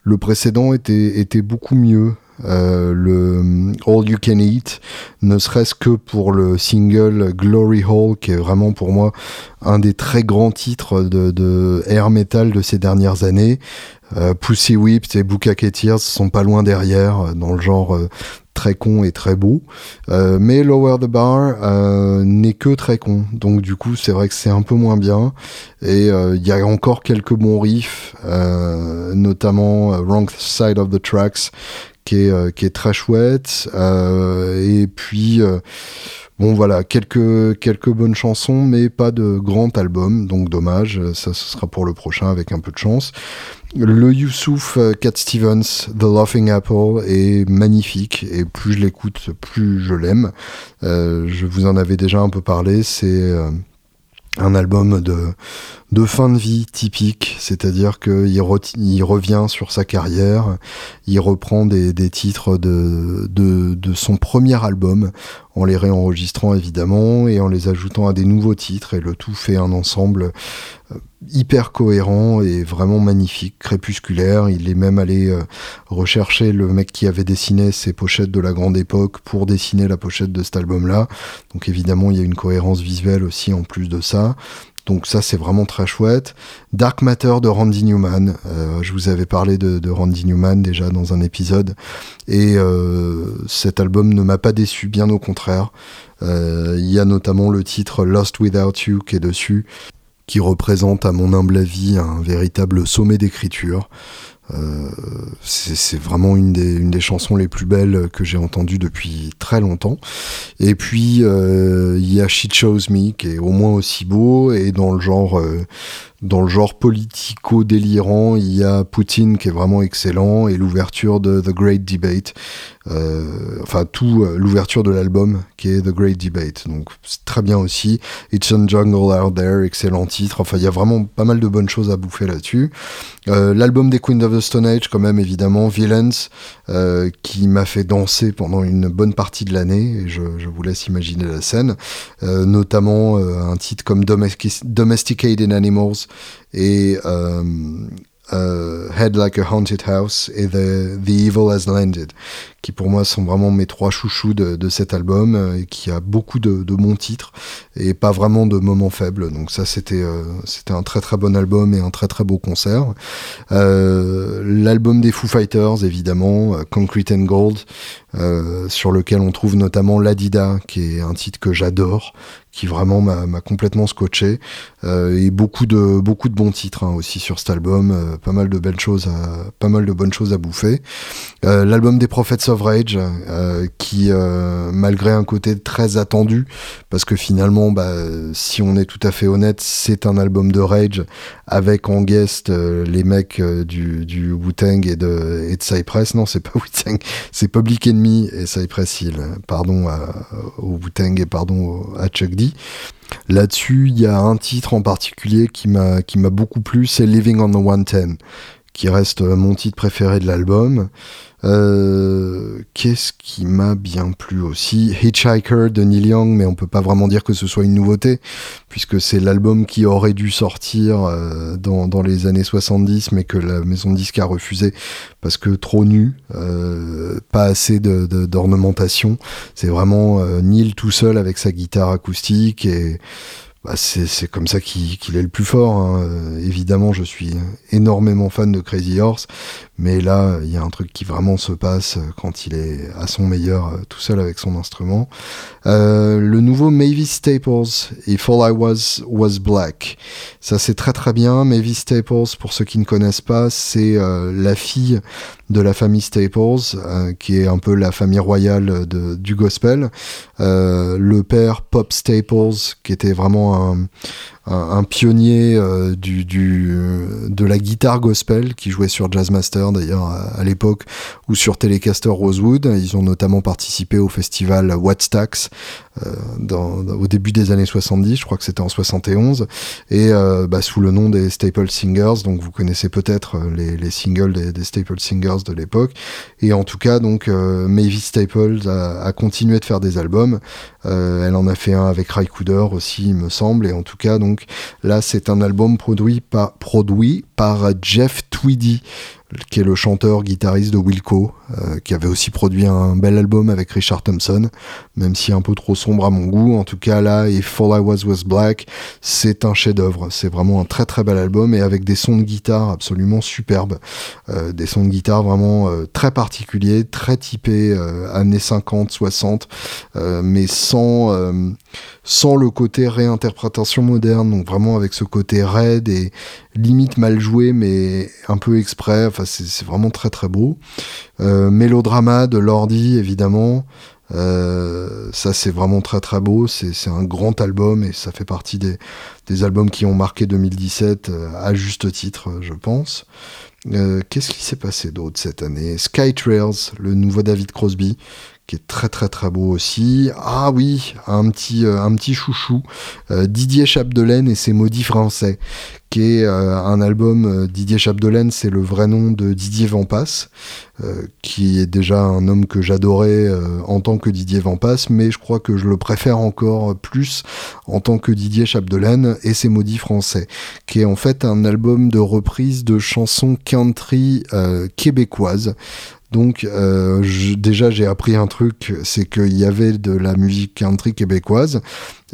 le précédent était, était beaucoup mieux. Euh, le euh, All You Can Eat, ne serait-ce que pour le single Glory Hall, qui est vraiment pour moi un des très grands titres de, air metal de ces dernières années. Pussy Whipped et Bukake Tears sont pas loin derrière, dans le genre très con et très beau. mais Lower the Bar n'est que très con. Donc du coup, c'est vrai que c'est un peu moins bien. Et il y a encore quelques bons riffs, notamment Wrong Side of the Tracks, qui est, qui est très chouette. et puis Bon voilà, quelques, bonnes chansons, mais pas de grand album, donc dommage, ça ce sera pour le prochain avec un peu de chance. Le Youssouf euh, Cat Stevens, The Laughing Apple, est magnifique, et plus je l'écoute, plus je l'aime. Euh, je vous en avais déjà un peu parlé, c'est... Euh, un album de, fin de vie typique, c'est-à-dire qu'il il revient sur sa carrière, il reprend des, titres de, son premier album, en les réenregistrant évidemment, et en les ajoutant à des nouveaux titres, et le tout fait un ensemble euh, hyper cohérent et vraiment magnifique, crépusculaire. Il est même allé euh, rechercher le mec qui avait dessiné ses pochettes de la grande époque pour dessiner la pochette de cet album-là. Donc évidemment, il y a une cohérence visuelle aussi en plus de ça. Donc ça, c'est vraiment très chouette. Dark Matter de Randy Newman. Euh, je vous avais parlé de, Randy Newman déjà dans un épisode. Et euh, cet album ne m'a pas déçu, bien au contraire. Il y a notamment le titre Lost Without You qui est dessus qui représente à mon humble avis un véritable sommet d'écriture. Euh, c'est vraiment une des, une des, chansons les plus belles que j'ai entendues depuis très longtemps. Et puis euh, il y a She Chose Me qui est au moins aussi beau et dans le genre euh, dans le genre politico-délirant, il y a Poutine qui est vraiment excellent et l'ouverture de The Great Debate, euh, enfin tout euh, l'ouverture de l'album qui est The Great Debate. Donc c'est très bien aussi. It's a Jungle Out There, excellent titre. Enfin il y a vraiment pas mal de bonnes choses à bouffer là-dessus. Euh, l'album des Queens of the Stone Age quand même évidemment, Villains, euh, qui m'a fait danser pendant une bonne partie de l'année et je, je, vous laisse imaginer la scène. Euh, notamment un titre comme Domesticated Animals et euh, um, euh, Head Like a Haunted House et The, The Evil Has Landed, qui pour moi sont vraiment mes trois chouchous de, cet album, euh, et qui a beaucoup de, de, bons titres et pas vraiment de moments faibles. Donc ça, c'était euh, c'était un très très bon album et un très très beau concert. Euh, L'album des Foo Fighters, évidemment, Concrete and Gold, sur lequel on trouve notamment Ladida, qui est un titre que j'adore, qui vraiment m'a complètement scotché et beaucoup de beaucoup de bons titres hein, aussi sur cet album pas mal de belles choses pas mal de bonnes choses à bouffer l'album des Prophets of Rage euh, qui euh, malgré un côté très attendu parce que finalement bah, si on est tout à fait honnête c'est un album de Rage avec en guest les mecs du, du Wu-Tang et de, et de Cypress. Non c'est pas Wu-Tang c'est Public Enemy et Cypress Hill. Pardon au Wu-Tang et pardon à Chuck Là-dessus, il y a un titre en particulier qui m'a beaucoup plu, c'est Living on the 110, qui reste mon titre préféré de l'album. Euh, qu'est-ce qui m'a bien plu aussi? Hitchhiker de Neil Young, mais on peut pas vraiment dire que ce soit une nouveauté, puisque c'est l'album qui aurait dû sortir euh, dans, les années 70, mais que la maison de disque a refusé parce que trop nu, euh, pas assez d'ornementation. C'est vraiment Neil tout seul avec sa guitare acoustique et bah c'est comme ça qu'il est le plus fort. Hein. évidemment, je suis énormément fan de Crazy Horse, mais là, il y a un truc qui vraiment se passe quand il est à son meilleur euh, tout seul avec son instrument. Euh, le nouveau Mavis Staples, If All I Was Was Black. Ça, c'est très très bien. Mavis Staples, pour ceux qui ne connaissent pas, c'est euh, la fille de la famille Staples, euh, qui est un peu la famille royale du gospel. Euh, le père Pop Staples, qui était vraiment un, un, pionnier euh, du, du, de la guitare gospel qui jouait sur Jazzmaster d'ailleurs à, l'époque ou sur Telecaster Rosewood. Ils ont notamment participé au festival Wattstax euh, au début des années 70, je crois que c'était en 71, et euh, bah, sous le nom des Staple Singers. Donc vous connaissez peut-être les, les, singles des, des, Staple Singers de l'époque. Et en tout cas, donc Mavis Staples a, a, continué de faire des albums. elle en a fait un avec Ray Cooder aussi, il me semble. Et en tout cas, donc là, c'est un album produit par, produit par Jeff Tweedy. Qui est le chanteur guitariste de Wilco, euh, qui avait aussi produit un bel album avec Richard Thompson, même si un peu trop sombre à mon goût. En tout cas là, et All I Was Was Black, c'est un chef-d'œuvre. C'est vraiment un très très bel album et avec des sons de guitare absolument superbes, euh, des sons de guitare vraiment euh, très particuliers, très typés années 50, 60, mais sans sans le côté réinterprétation moderne, donc vraiment avec ce côté raide et limite mal joué, mais un peu exprès. Enfin, c'est vraiment très très beau. Euh, mélodrama de Lordi, évidemment. Euh, ça, c'est vraiment très très beau. C'est un grand album et ça fait partie des, albums qui ont marqué 2017 euh, à juste titre, je pense. Qu'est-ce qui s'est passé d'autre cette année? Skytrails, le nouveau David Crosby, qui est très très très beau aussi. Ah oui, un petit, euh, un petit chouchou, euh, Didier Chapdelaine et ses maudits français, qui est euh, un album, Didier Chapdelaine, c'est le vrai nom de Didier Vampas, qui est déjà un homme que j'adorais en tant que Didier Vampas, mais je crois que je le préfère encore plus en tant que Didier Chapdelaine et ses maudits français, qui est en fait un album de reprise de chansons country québécoises. Donc euh, déjà j'ai appris un truc, c'est qu'il y avait de la musique country québécoise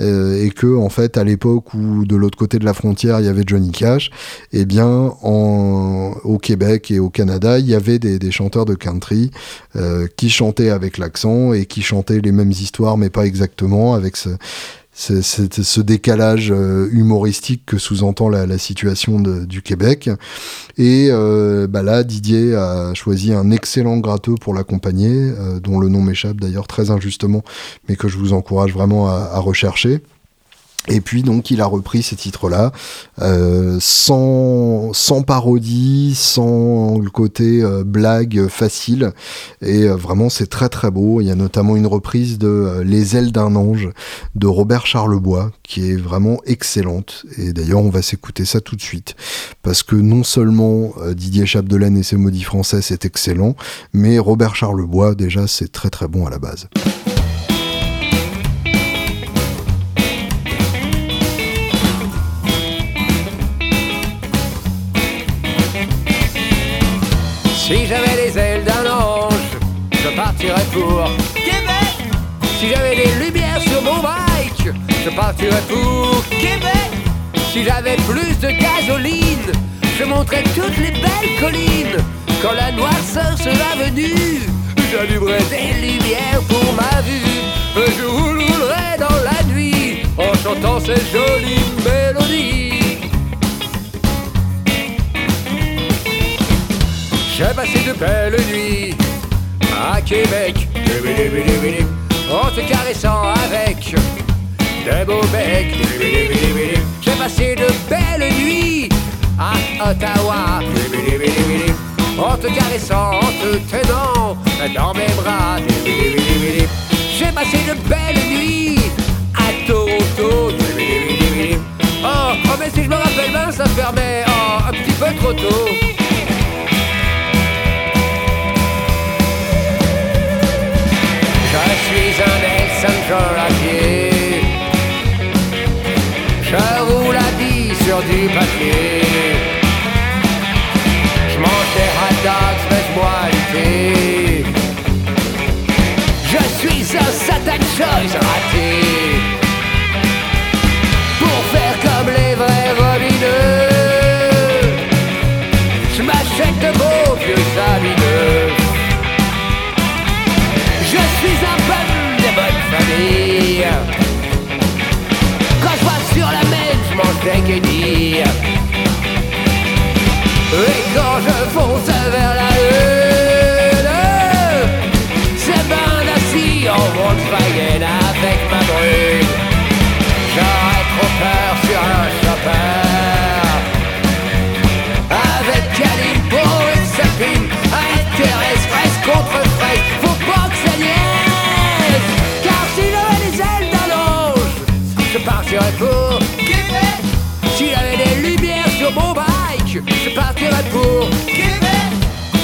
euh, et que en fait à l'époque où de l'autre côté de la frontière il y avait Johnny Cash, eh bien en, au Québec et au Canada il y avait des, chanteurs de country euh, qui chantaient avec l'accent et qui chantaient les mêmes histoires mais pas exactement avec ce c'est ce décalage euh, humoristique que sous-entend la, situation du Québec. Et euh, bah là, Didier a choisi un excellent gratteux pour l'accompagner, euh, dont le nom m'échappe d'ailleurs très injustement, mais que je vous encourage vraiment à rechercher. Et puis donc il a repris ces titres-là, euh, sans, sans parodie, sans le côté euh, blague facile. Et euh, vraiment c'est très très beau. Il y a notamment une reprise de Les ailes d'un ange de Robert Charlebois qui est vraiment excellente. Et d'ailleurs on va s'écouter ça tout de suite. Parce que non seulement Didier Chapdelaine et ses maudits français c'est excellent, mais Robert Charlebois déjà c'est très très bon à la base. Partirais pour Québec. Si j'avais des lumières sur mon bike, je partirais pour Québec. Si j'avais plus de gasoline, je montrais toutes les belles collines. Quand la noirceur sera venue, j'allumerai des lumières pour ma vue. Je roulerai dans la nuit en chantant ces jolies mélodies. J'ai passé de belles nuits à Québec en te caressant avec des beaux becs. J'ai passé de belles nuits à Ottawa en te caressant, en te tenant dans mes bras. J'ai passé de belles nuits à Toronto. Oh, oh, mais si je me rappelle bien, ça fermait oh, un petit peu trop tôt. Je roule à 10 sur du papier. Je hot dogs, fais-moi l'été. Je suis un satan choice raté.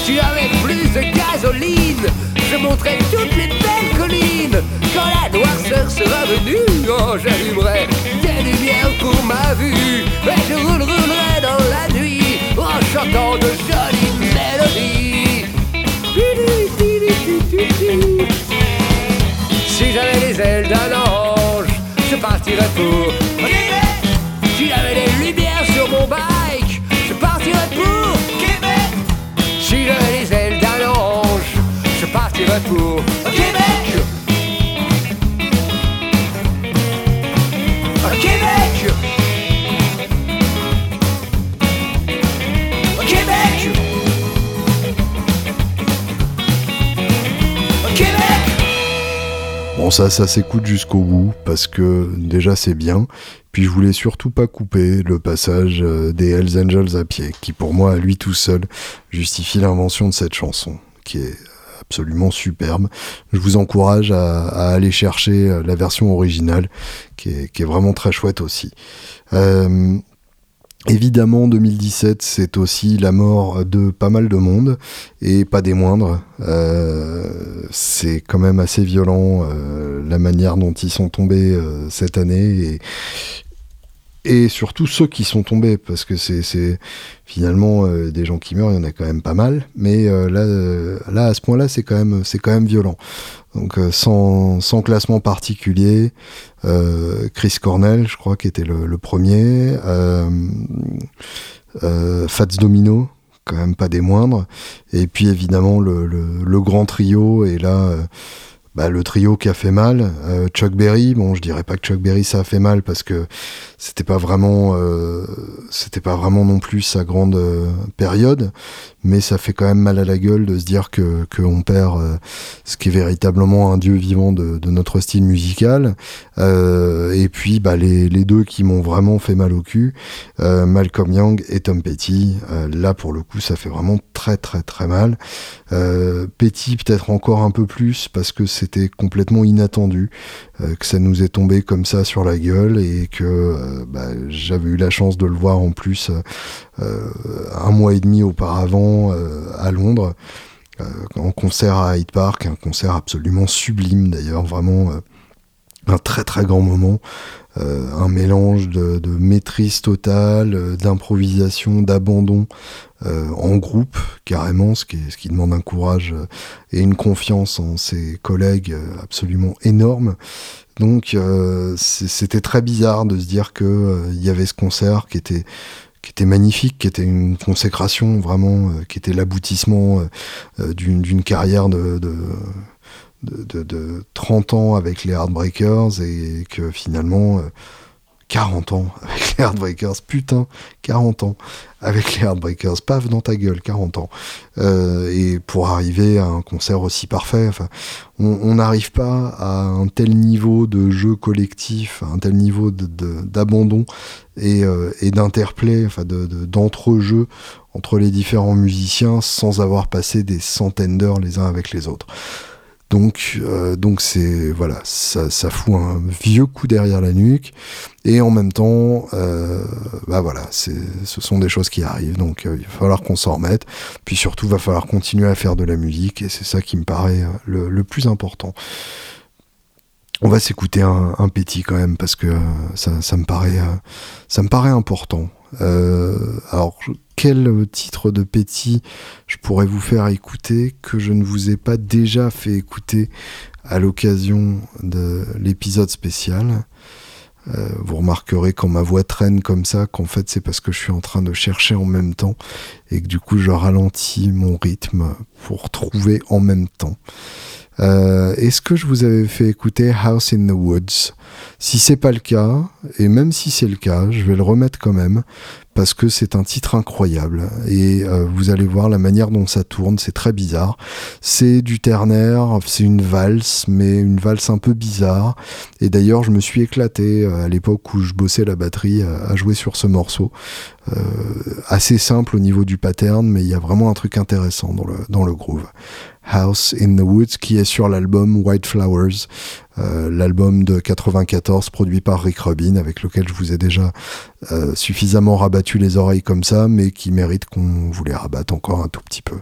Tu avais plus de gasoline, je montrais toutes les belles collines. Quand la noirceur sera venue, oh, j'allumerai des lumières pour ma vue. Et je roule, roulerai dans la nuit en chantant de jolies mélodies. Si j'avais les ailes d'un ange, je partirais pour Québec. Si j'avais les lumières ça, ça s'écoute jusqu'au bout parce que déjà c'est bien. Puis je voulais surtout pas couper le passage euh, des Hells Angels à pied, qui pour moi, à lui tout seul, justifie l'invention de cette chanson, qui est absolument superbe. Je vous encourage à, aller chercher euh, la version originale, qui est, vraiment très chouette aussi. Euh, Évidemment, 2017, c'est aussi la mort de pas mal de monde, et pas des moindres. C'est quand même assez violent la manière dont ils sont tombés euh, cette année, et, et surtout ceux qui sont tombés, parce que c'est finalement euh, des gens qui meurent, il y en a quand même pas mal, mais euh, là, là, à ce point-là, c'est quand même, quand même violent. Donc sans, sans classement particulier, Chris Cornell, je crois, qui était le, premier, Fats Domino, quand même pas des moindres, et puis évidemment le, le, le grand trio, et là, bah, le trio qui a fait mal, euh, Chuck Berry, bon, je dirais pas que Chuck Berry ça a fait mal parce que c'était pas vraiment, euh, c'était pas vraiment non plus sa grande euh, période, mais ça fait quand même mal à la gueule de se dire que qu'on perd ce qui est véritablement un dieu vivant de, notre style musical. Et puis bah, les, deux qui m'ont vraiment fait mal au cul, Malcolm Young et Tom Petty. Là pour le coup ça fait vraiment très très très mal. Petty peut-être encore un peu plus parce que c'était complètement inattendu euh, que ça nous est tombé comme ça sur la gueule et que euh, bah, j'avais eu la chance de le voir en plus euh, un mois et demi auparavant à Londres en concert à Hyde Park, un concert absolument sublime d'ailleurs, vraiment un très très grand moment, euh, un mélange de, de maîtrise totale, euh, d'improvisation, d'abandon euh, en groupe carrément, ce qui, ce qui demande un courage euh, et une confiance en ses collègues euh, absolument énorme. Donc euh, c'était très bizarre de se dire que il y avait ce concert qui était qui était magnifique, qui était une consécration vraiment, qui était l'aboutissement d'une d'une carrière de, de, de, de- de 30 ans avec les Heartbreakers et que finalement euh, 40 ans avec les Heartbreakers, putain, 40 ans avec les Heartbreakers, paf dans ta gueule, 40 ans. Euh, et pour arriver à un concert aussi parfait, on n'arrive pas à un tel niveau de jeu collectif, un tel niveau d'abandon et, euh, d'interplay, d'entrejeu entre les différents musiciens sans avoir passé des centaines d'heures les uns avec les autres. Donc, euh, donc c'est voilà, ça, fout un vieux coup derrière la nuque, et en même temps, euh, bah voilà, ce sont des choses qui arrivent, donc euh, il va falloir qu'on s'en remette. Puis surtout, va falloir continuer à faire de la musique, et c'est ça qui me paraît le, plus important. On va s'écouter un, petit quand même parce que ça, me paraît, ça me paraît important. Alors, je- quel titre de Petit je pourrais vous faire écouter que je ne vous ai pas déjà fait écouter à l'occasion de l'épisode spécial Euh, Vous remarquerez quand ma voix traîne comme ça qu'en fait c'est parce que je suis en train de chercher en même temps et que du coup je ralentis mon rythme pour trouver en même temps. Euh, Est-ce que je vous avais fait écouter House in the Woods? Si c'est pas le cas, et même si c'est le cas, je vais le remettre quand même parce que c'est un titre incroyable et euh, vous allez voir la manière dont ça tourne, c'est très bizarre. C'est du ternaire, c'est une valse, mais une valse un peu bizarre. Et d'ailleurs, je me suis éclaté euh, à l'époque où je bossais la batterie à, jouer sur ce morceau. Assez simple au niveau du pattern, mais il y a vraiment un truc intéressant dans le groove. House in the Woods, qui est sur l'album White Flowers, euh, l'album de 94 produit par Rick Rubin, avec lequel je vous ai déjà euh, suffisamment rabattu les oreilles comme ça, mais qui mérite qu'on vous les rabatte encore un tout petit peu.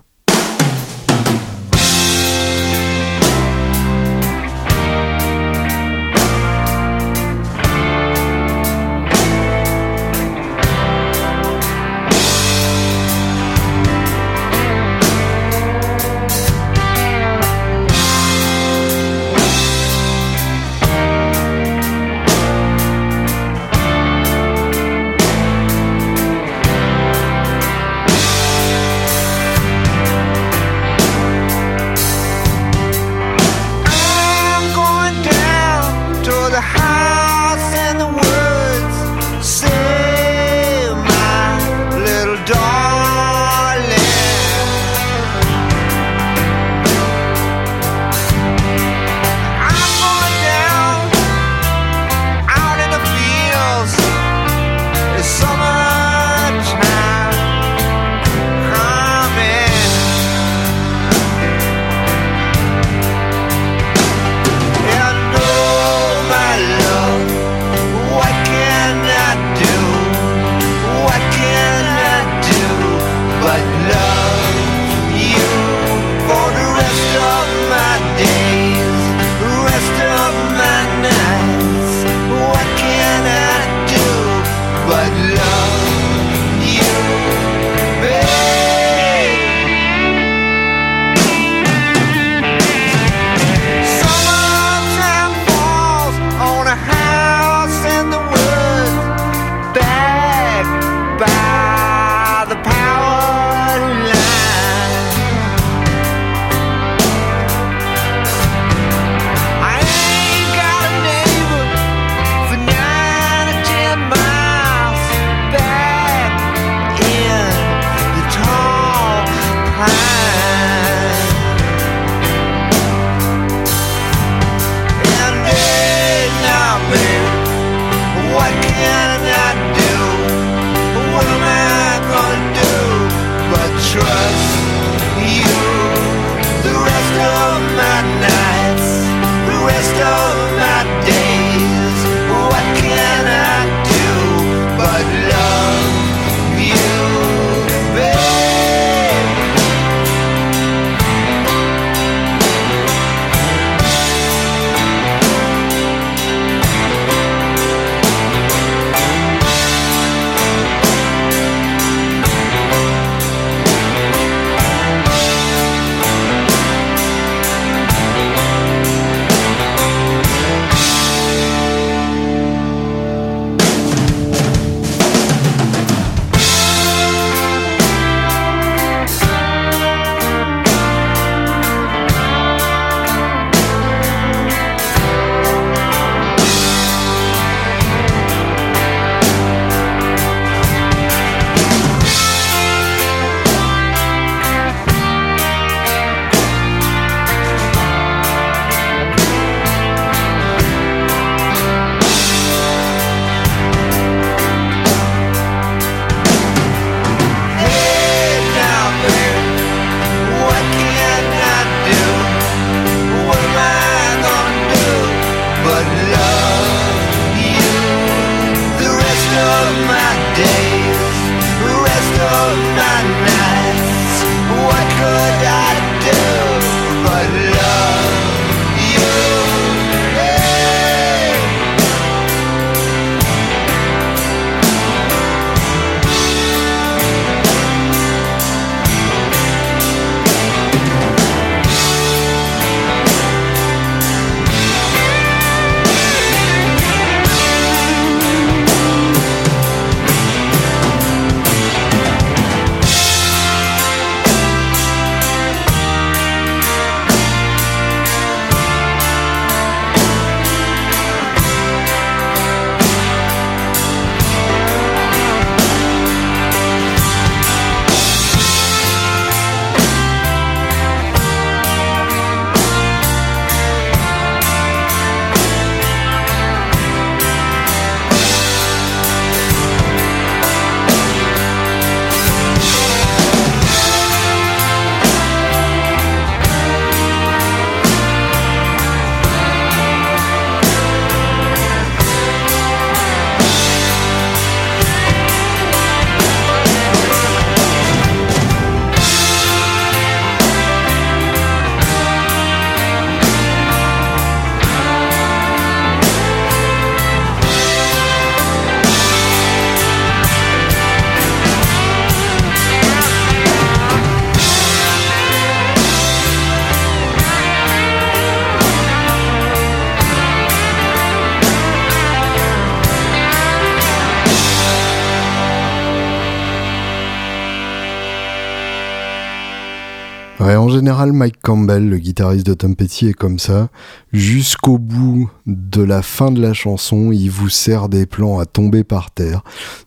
Mike Campbell, le guitariste de Tom Petty, est comme ça. Jusqu'au bout de la fin de la chanson, il vous sert des plans à tomber par terre.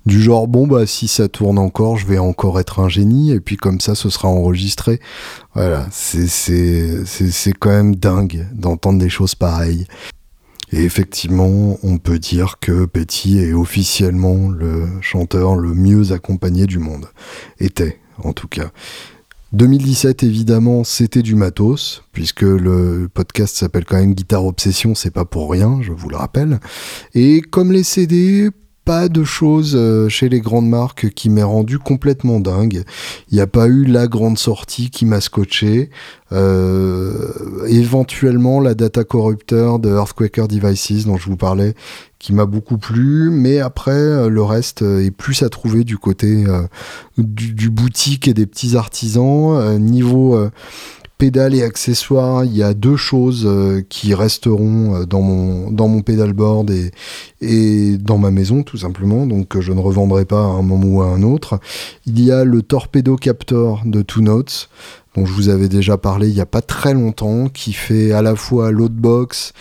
Du genre, bon, bah, si ça tourne encore, je vais encore être un génie, et puis comme ça, ce sera enregistré. Voilà, c'est, c'est, c'est, quand même dingue d'entendre des choses pareilles. Et effectivement, on peut dire que Petty est officiellement le chanteur le mieux accompagné du monde. Était, en tout cas. 2017, évidemment, c'était du matos, puisque le podcast s'appelle quand même Guitare Obsession, c'est pas pour rien, je vous le rappelle. Et comme les CD, pas de choses euh, chez les grandes marques qui m'aient rendu complètement dingue. Il n'y a pas eu la grande sortie qui m'a scotché. Euh, éventuellement la data corrupteur de Earthquaker Devices dont je vous parlais qui m'a beaucoup plu, mais après euh, le reste est plus à trouver du côté du, du, boutique et des petits artisans. niveau pédales et accessoires, il y a deux choses euh, qui resteront euh, dans mon, dans mon pédalboard et, dans ma maison, tout simplement, donc je ne revendrai pas à un moment ou à un autre. Il y a le Torpedo Captor de Two Notes, dont je vous avais déjà parlé il n'y a pas très longtemps, qui fait à la fois loadbox,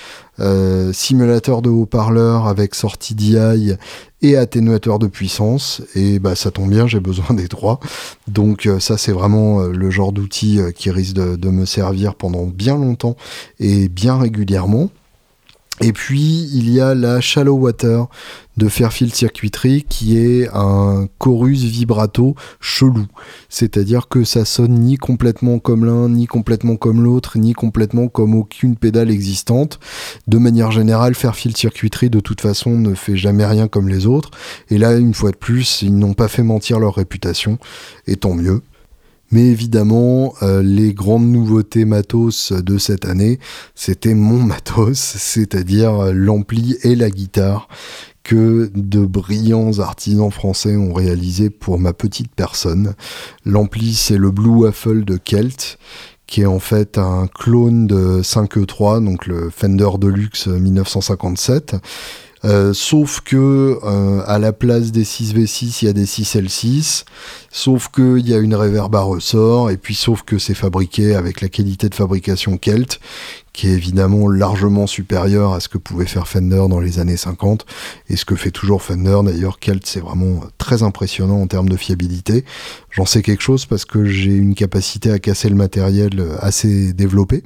euh, simulateur de haut-parleur avec sortie DI et atténuateur de puissance. Et bah ça tombe bien, j'ai besoin des trois. Donc euh, ça c'est vraiment euh, le genre d'outil qui risque de, me servir pendant bien longtemps et bien régulièrement. Et puis, il y a la Shallow Water de Fairfield Circuitry qui est un chorus vibrato chelou. C'est-à-dire que ça sonne ni complètement comme l'un, ni complètement comme l'autre, ni complètement comme aucune pédale existante. De manière générale, Fairfield Circuitry de toute façon ne fait jamais rien comme les autres. Et là, une fois de plus, ils n'ont pas fait mentir leur réputation. Et tant mieux. Mais évidemment, euh, les grandes nouveautés matos de cette année, c'était mon matos, c'est-à-dire l'ampli et la guitare que de brillants artisans français ont réalisé pour ma petite personne. L'ampli, c'est le Blue Waffle de Kelt, qui est en fait un clone de 5E3, donc le Fender Deluxe 1957. Euh, sauf que euh, à la place des 6V6, il y a des 6L6. Sauf qu'il y a une réverb à ressort. Et puis sauf que c'est fabriqué avec la qualité de fabrication Kelt, qui est évidemment largement supérieure à ce que pouvait faire Fender dans les années 50. Et ce que fait toujours Fender. D'ailleurs, Kelt, c'est vraiment très impressionnant en termes de fiabilité. J'en sais quelque chose parce que j'ai une capacité à casser le matériel assez développée.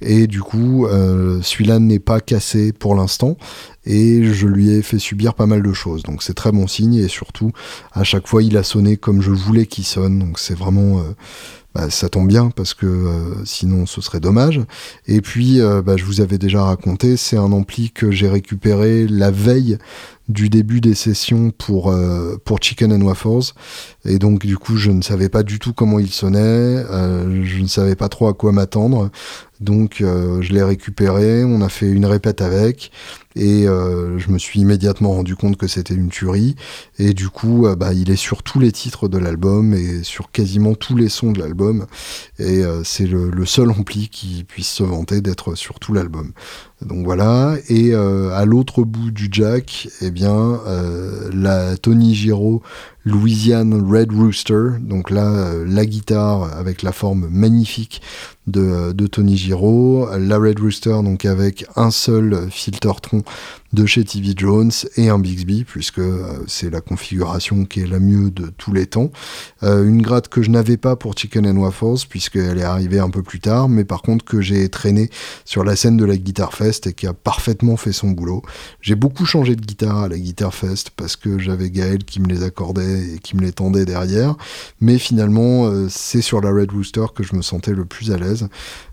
Et du coup, euh, celui-là n'est pas cassé pour l'instant et je lui ai fait subir pas mal de choses. Donc c'est très bon signe et surtout à chaque fois il a sonné comme je voulais qu'il sonne. Donc c'est vraiment euh, bah, ça tombe bien parce que euh, sinon ce serait dommage. Et puis euh, bah, je vous avais déjà raconté, c'est un ampli que j'ai récupéré la veille du début des sessions pour, pour Chicken and Waffles. Et donc du coup je ne savais pas du tout comment il sonnait, je ne savais pas trop à quoi m'attendre. Donc je l'ai récupéré, on a fait une répète avec, et euh, je me suis immédiatement rendu compte que c'était une tuerie et du coup euh, bah, il est sur tous les titres de l'album et sur quasiment tous les sons de l'album et euh, c'est le, seul ampli qui puisse se vanter d'être sur tout l'album donc voilà. Et à l'autre bout du jack eh bien la Tony Giro Louisiane Red Rooster donc là la guitare avec la forme magnifique de, de Tony Giro la Red Rooster donc avec un seul filter tronc de chez TV Jones et un Bixby, puisque euh, c'est la configuration qui est la mieux de tous les temps. Euh, une gratte que je n'avais pas pour Chicken and Waffles, puisqu'elle est arrivée un peu plus tard, mais par contre que j'ai traîné sur la scène de la Guitar Fest et qui a parfaitement fait son boulot. J'ai beaucoup changé de guitare à la Guitar Fest parce que j'avais Gaël qui me les accordait qui me les tendait derrière, mais finalement euh, c'est sur la Red Rooster que je me sentais le plus à l'aise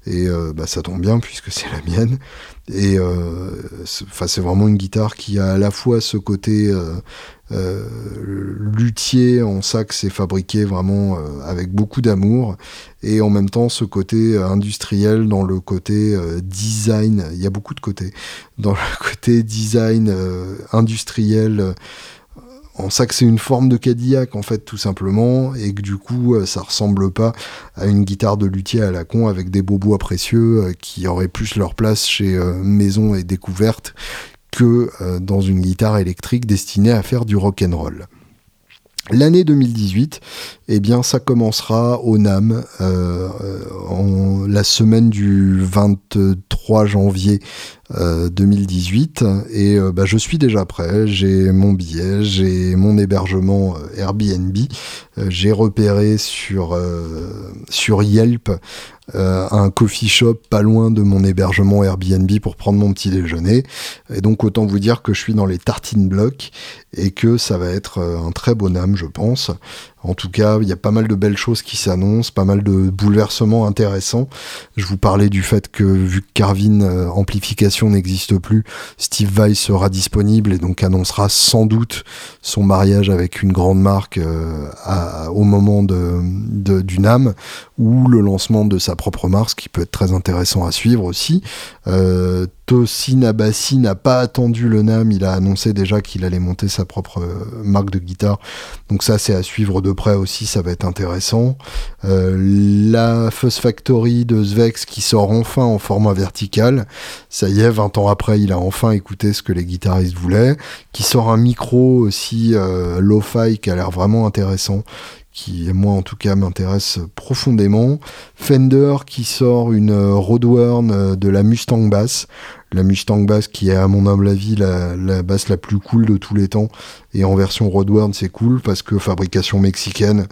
et bah, ça tombe bien puisque c'est la mienne. Et euh, c'est vraiment une guitare qui a à la fois ce côté euh, euh, luthier en sax et fabriqué vraiment euh, avec beaucoup d'amour, et en même temps ce côté industriel dans le côté design. Il y a beaucoup de côtés dans le côté design industriel en ça que c'est une forme de Cadillac en fait tout simplement et que du coup euh, ça ressemble pas à une guitare de luthier à la con avec des beaux bois précieux euh, qui auraient plus leur place chez euh, Maison et Découverte que dans une guitare électrique destinée à faire du rock and roll. L'année 2018, eh bien ça commencera au NAM en la semaine du 23 janvier 2018 et bah, je suis déjà prêt, j'ai mon billet, j'ai mon hébergement Airbnb, j'ai repéré sur, sur Yelp euh, un coffee shop pas loin de mon hébergement Airbnb pour prendre mon petit déjeuner. Et donc autant vous dire que je suis dans les tartines blocs et que ça va être euh, un très bon âme, je pense. En tout cas, il y a pas mal de belles choses qui s'annoncent, pas mal de bouleversements intéressants. Je vous parlais du fait que vu que Carvin euh, Amplification n'existe plus, Steve Vai sera disponible et donc annoncera sans doute son mariage avec une grande marque euh, au moment de, du NAM ou le lancement de sa propre marque, qui peut être très intéressant à suivre aussi. Euh, Tosin Abassi n'a pas attendu le NAM, il a annoncé déjà qu'il allait monter sa propre euh, marque de guitare. Donc ça c'est à suivre de près aussi, ça va être intéressant. Euh, la Fuzz Factory de Svex qui sort enfin en format vertical. Ça y est, 20 ans après, il a enfin écouté ce que les guitaristes voulaient. Qui sort un micro aussi euh, lo-fi qui a l'air vraiment intéressant qui moi en tout cas m'intéresse profondément. Fender qui sort une euh, Roadworn euh, de la Mustang Bass. La Mustang Bass qui est à mon humble avis la, la basse la plus cool de tous les temps. Et en version Roadworn c'est cool parce que fabrication mexicaine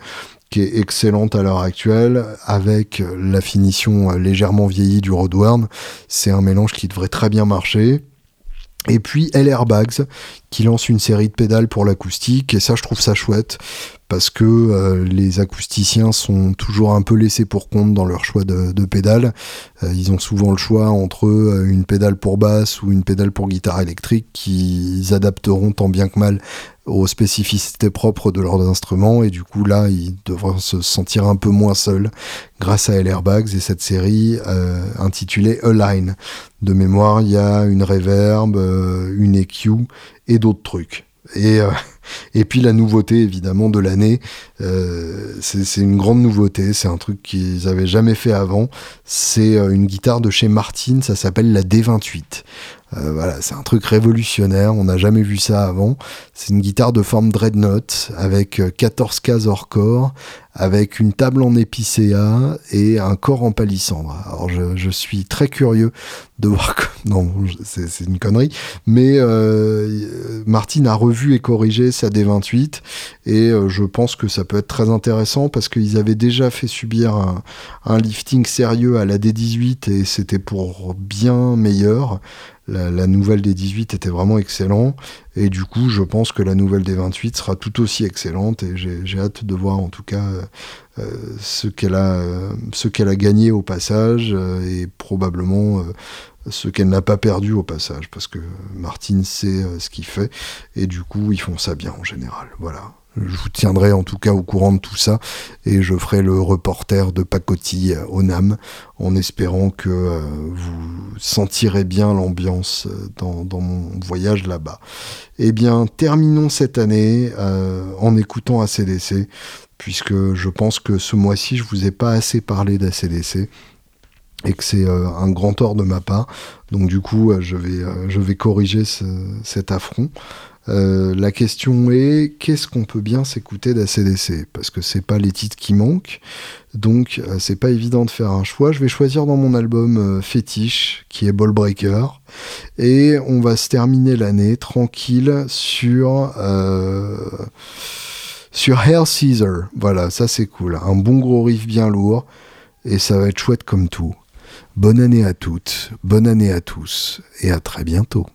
qui est excellente à l'heure actuelle avec la finition euh, légèrement vieillie du Roadworn. C'est un mélange qui devrait très bien marcher. Et puis LR Bags qui lance une série de pédales pour l'acoustique et ça je trouve ça chouette parce que euh, les acousticiens sont toujours un peu laissés pour compte dans leur choix de, pédales. Euh, ils ont souvent le choix entre euh, une pédale pour basse ou une pédale pour guitare électrique qu'ils adapteront tant bien que mal aux spécificités propres de leurs instruments et du coup là ils devront se sentir un peu moins seuls grâce à LR Bags et cette série intitulée Align. De mémoire il y a une reverb, une EQ et d'autres trucs. Et et puis la nouveauté évidemment de l'année, euh, c'est une grande nouveauté, c'est un truc qu'ils avaient jamais fait avant. C'est euh, une guitare de chez Martin, ça s'appelle la D28. Euh, voilà, c'est un truc révolutionnaire, on n'a jamais vu ça avant. C'est une guitare de forme dreadnought avec 14 cases hors corps, avec une table en épicéa et un corps en palissandre. Alors je, suis très curieux de voir non c'est une connerie mais euh, Martine a revu et corrigé sa D28 et euh, je pense que ça peut être très intéressant parce qu'ils avaient déjà fait subir un, lifting sérieux à la D18 et c'était pour bien meilleur la, nouvelle des 18 était vraiment excellent et du coup je pense que la nouvelle des 28 sera tout aussi excellente et j'ai hâte de voir en tout cas euh, ce qu'elle a euh, ce qu'elle a gagné au passage euh, et probablement ce qu'elle n'a pas perdu au passage parce que Martine sait ce qu'il fait et du coup ils font ça bien en général. Voilà je vous tiendrai en tout cas au courant de tout ça et je ferai le reporter de pacotille au NAM en espérant que euh, vous sentirez bien l'ambiance euh, dans, mon voyage là-bas. Eh bien, terminons cette année euh, en écoutant ACDC puisque je pense que ce mois-ci je vous ai pas assez parlé d'ACDC et que c'est un grand tort de ma part. Donc du coup, je, vais, je vais corriger cet affront. Euh, la question est qu'est-ce qu'on peut bien s'écouter d'ACDC Parce que c'est pas les titres qui manquent, donc euh, c'est pas évident de faire un choix. Je vais choisir dans mon album euh, fétiche qui est Ballbreaker et on va se terminer l'année tranquille sur sur Hair Caesar. Voilà, ça c'est cool. Un bon gros riff bien lourd et ça va être chouette comme tout. Bonne année à toutes, bonne année à tous et à très bientôt.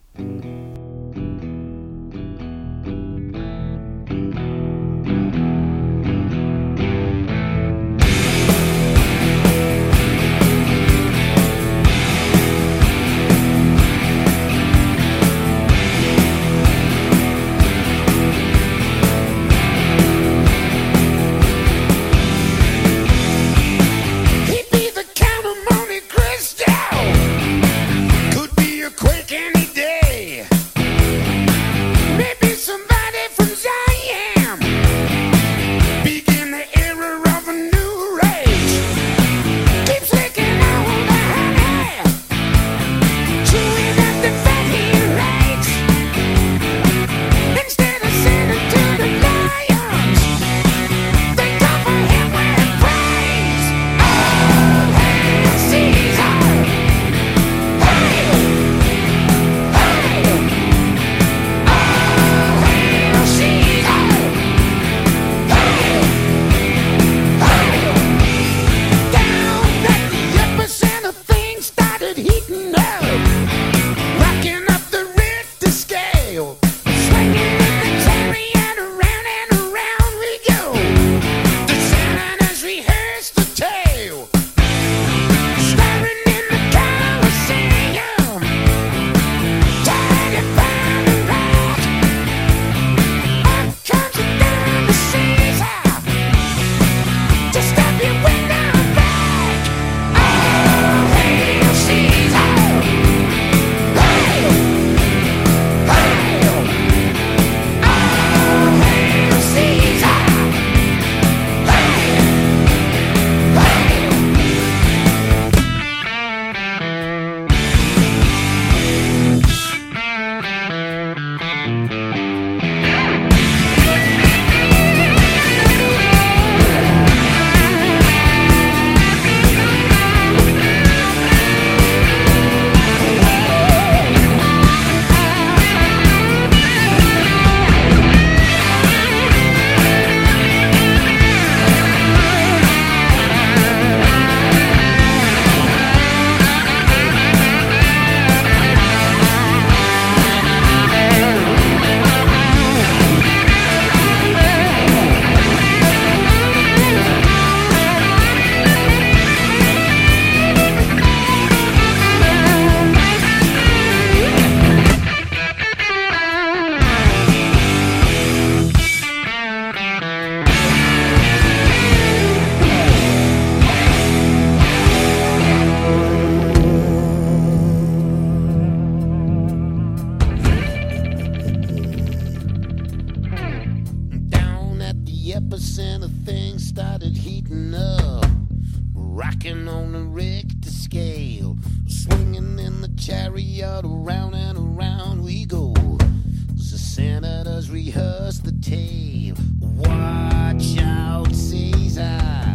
stick to scale. Swinging in the chariot, around and around we go. The senators rehearse the tale. Watch out, Caesar.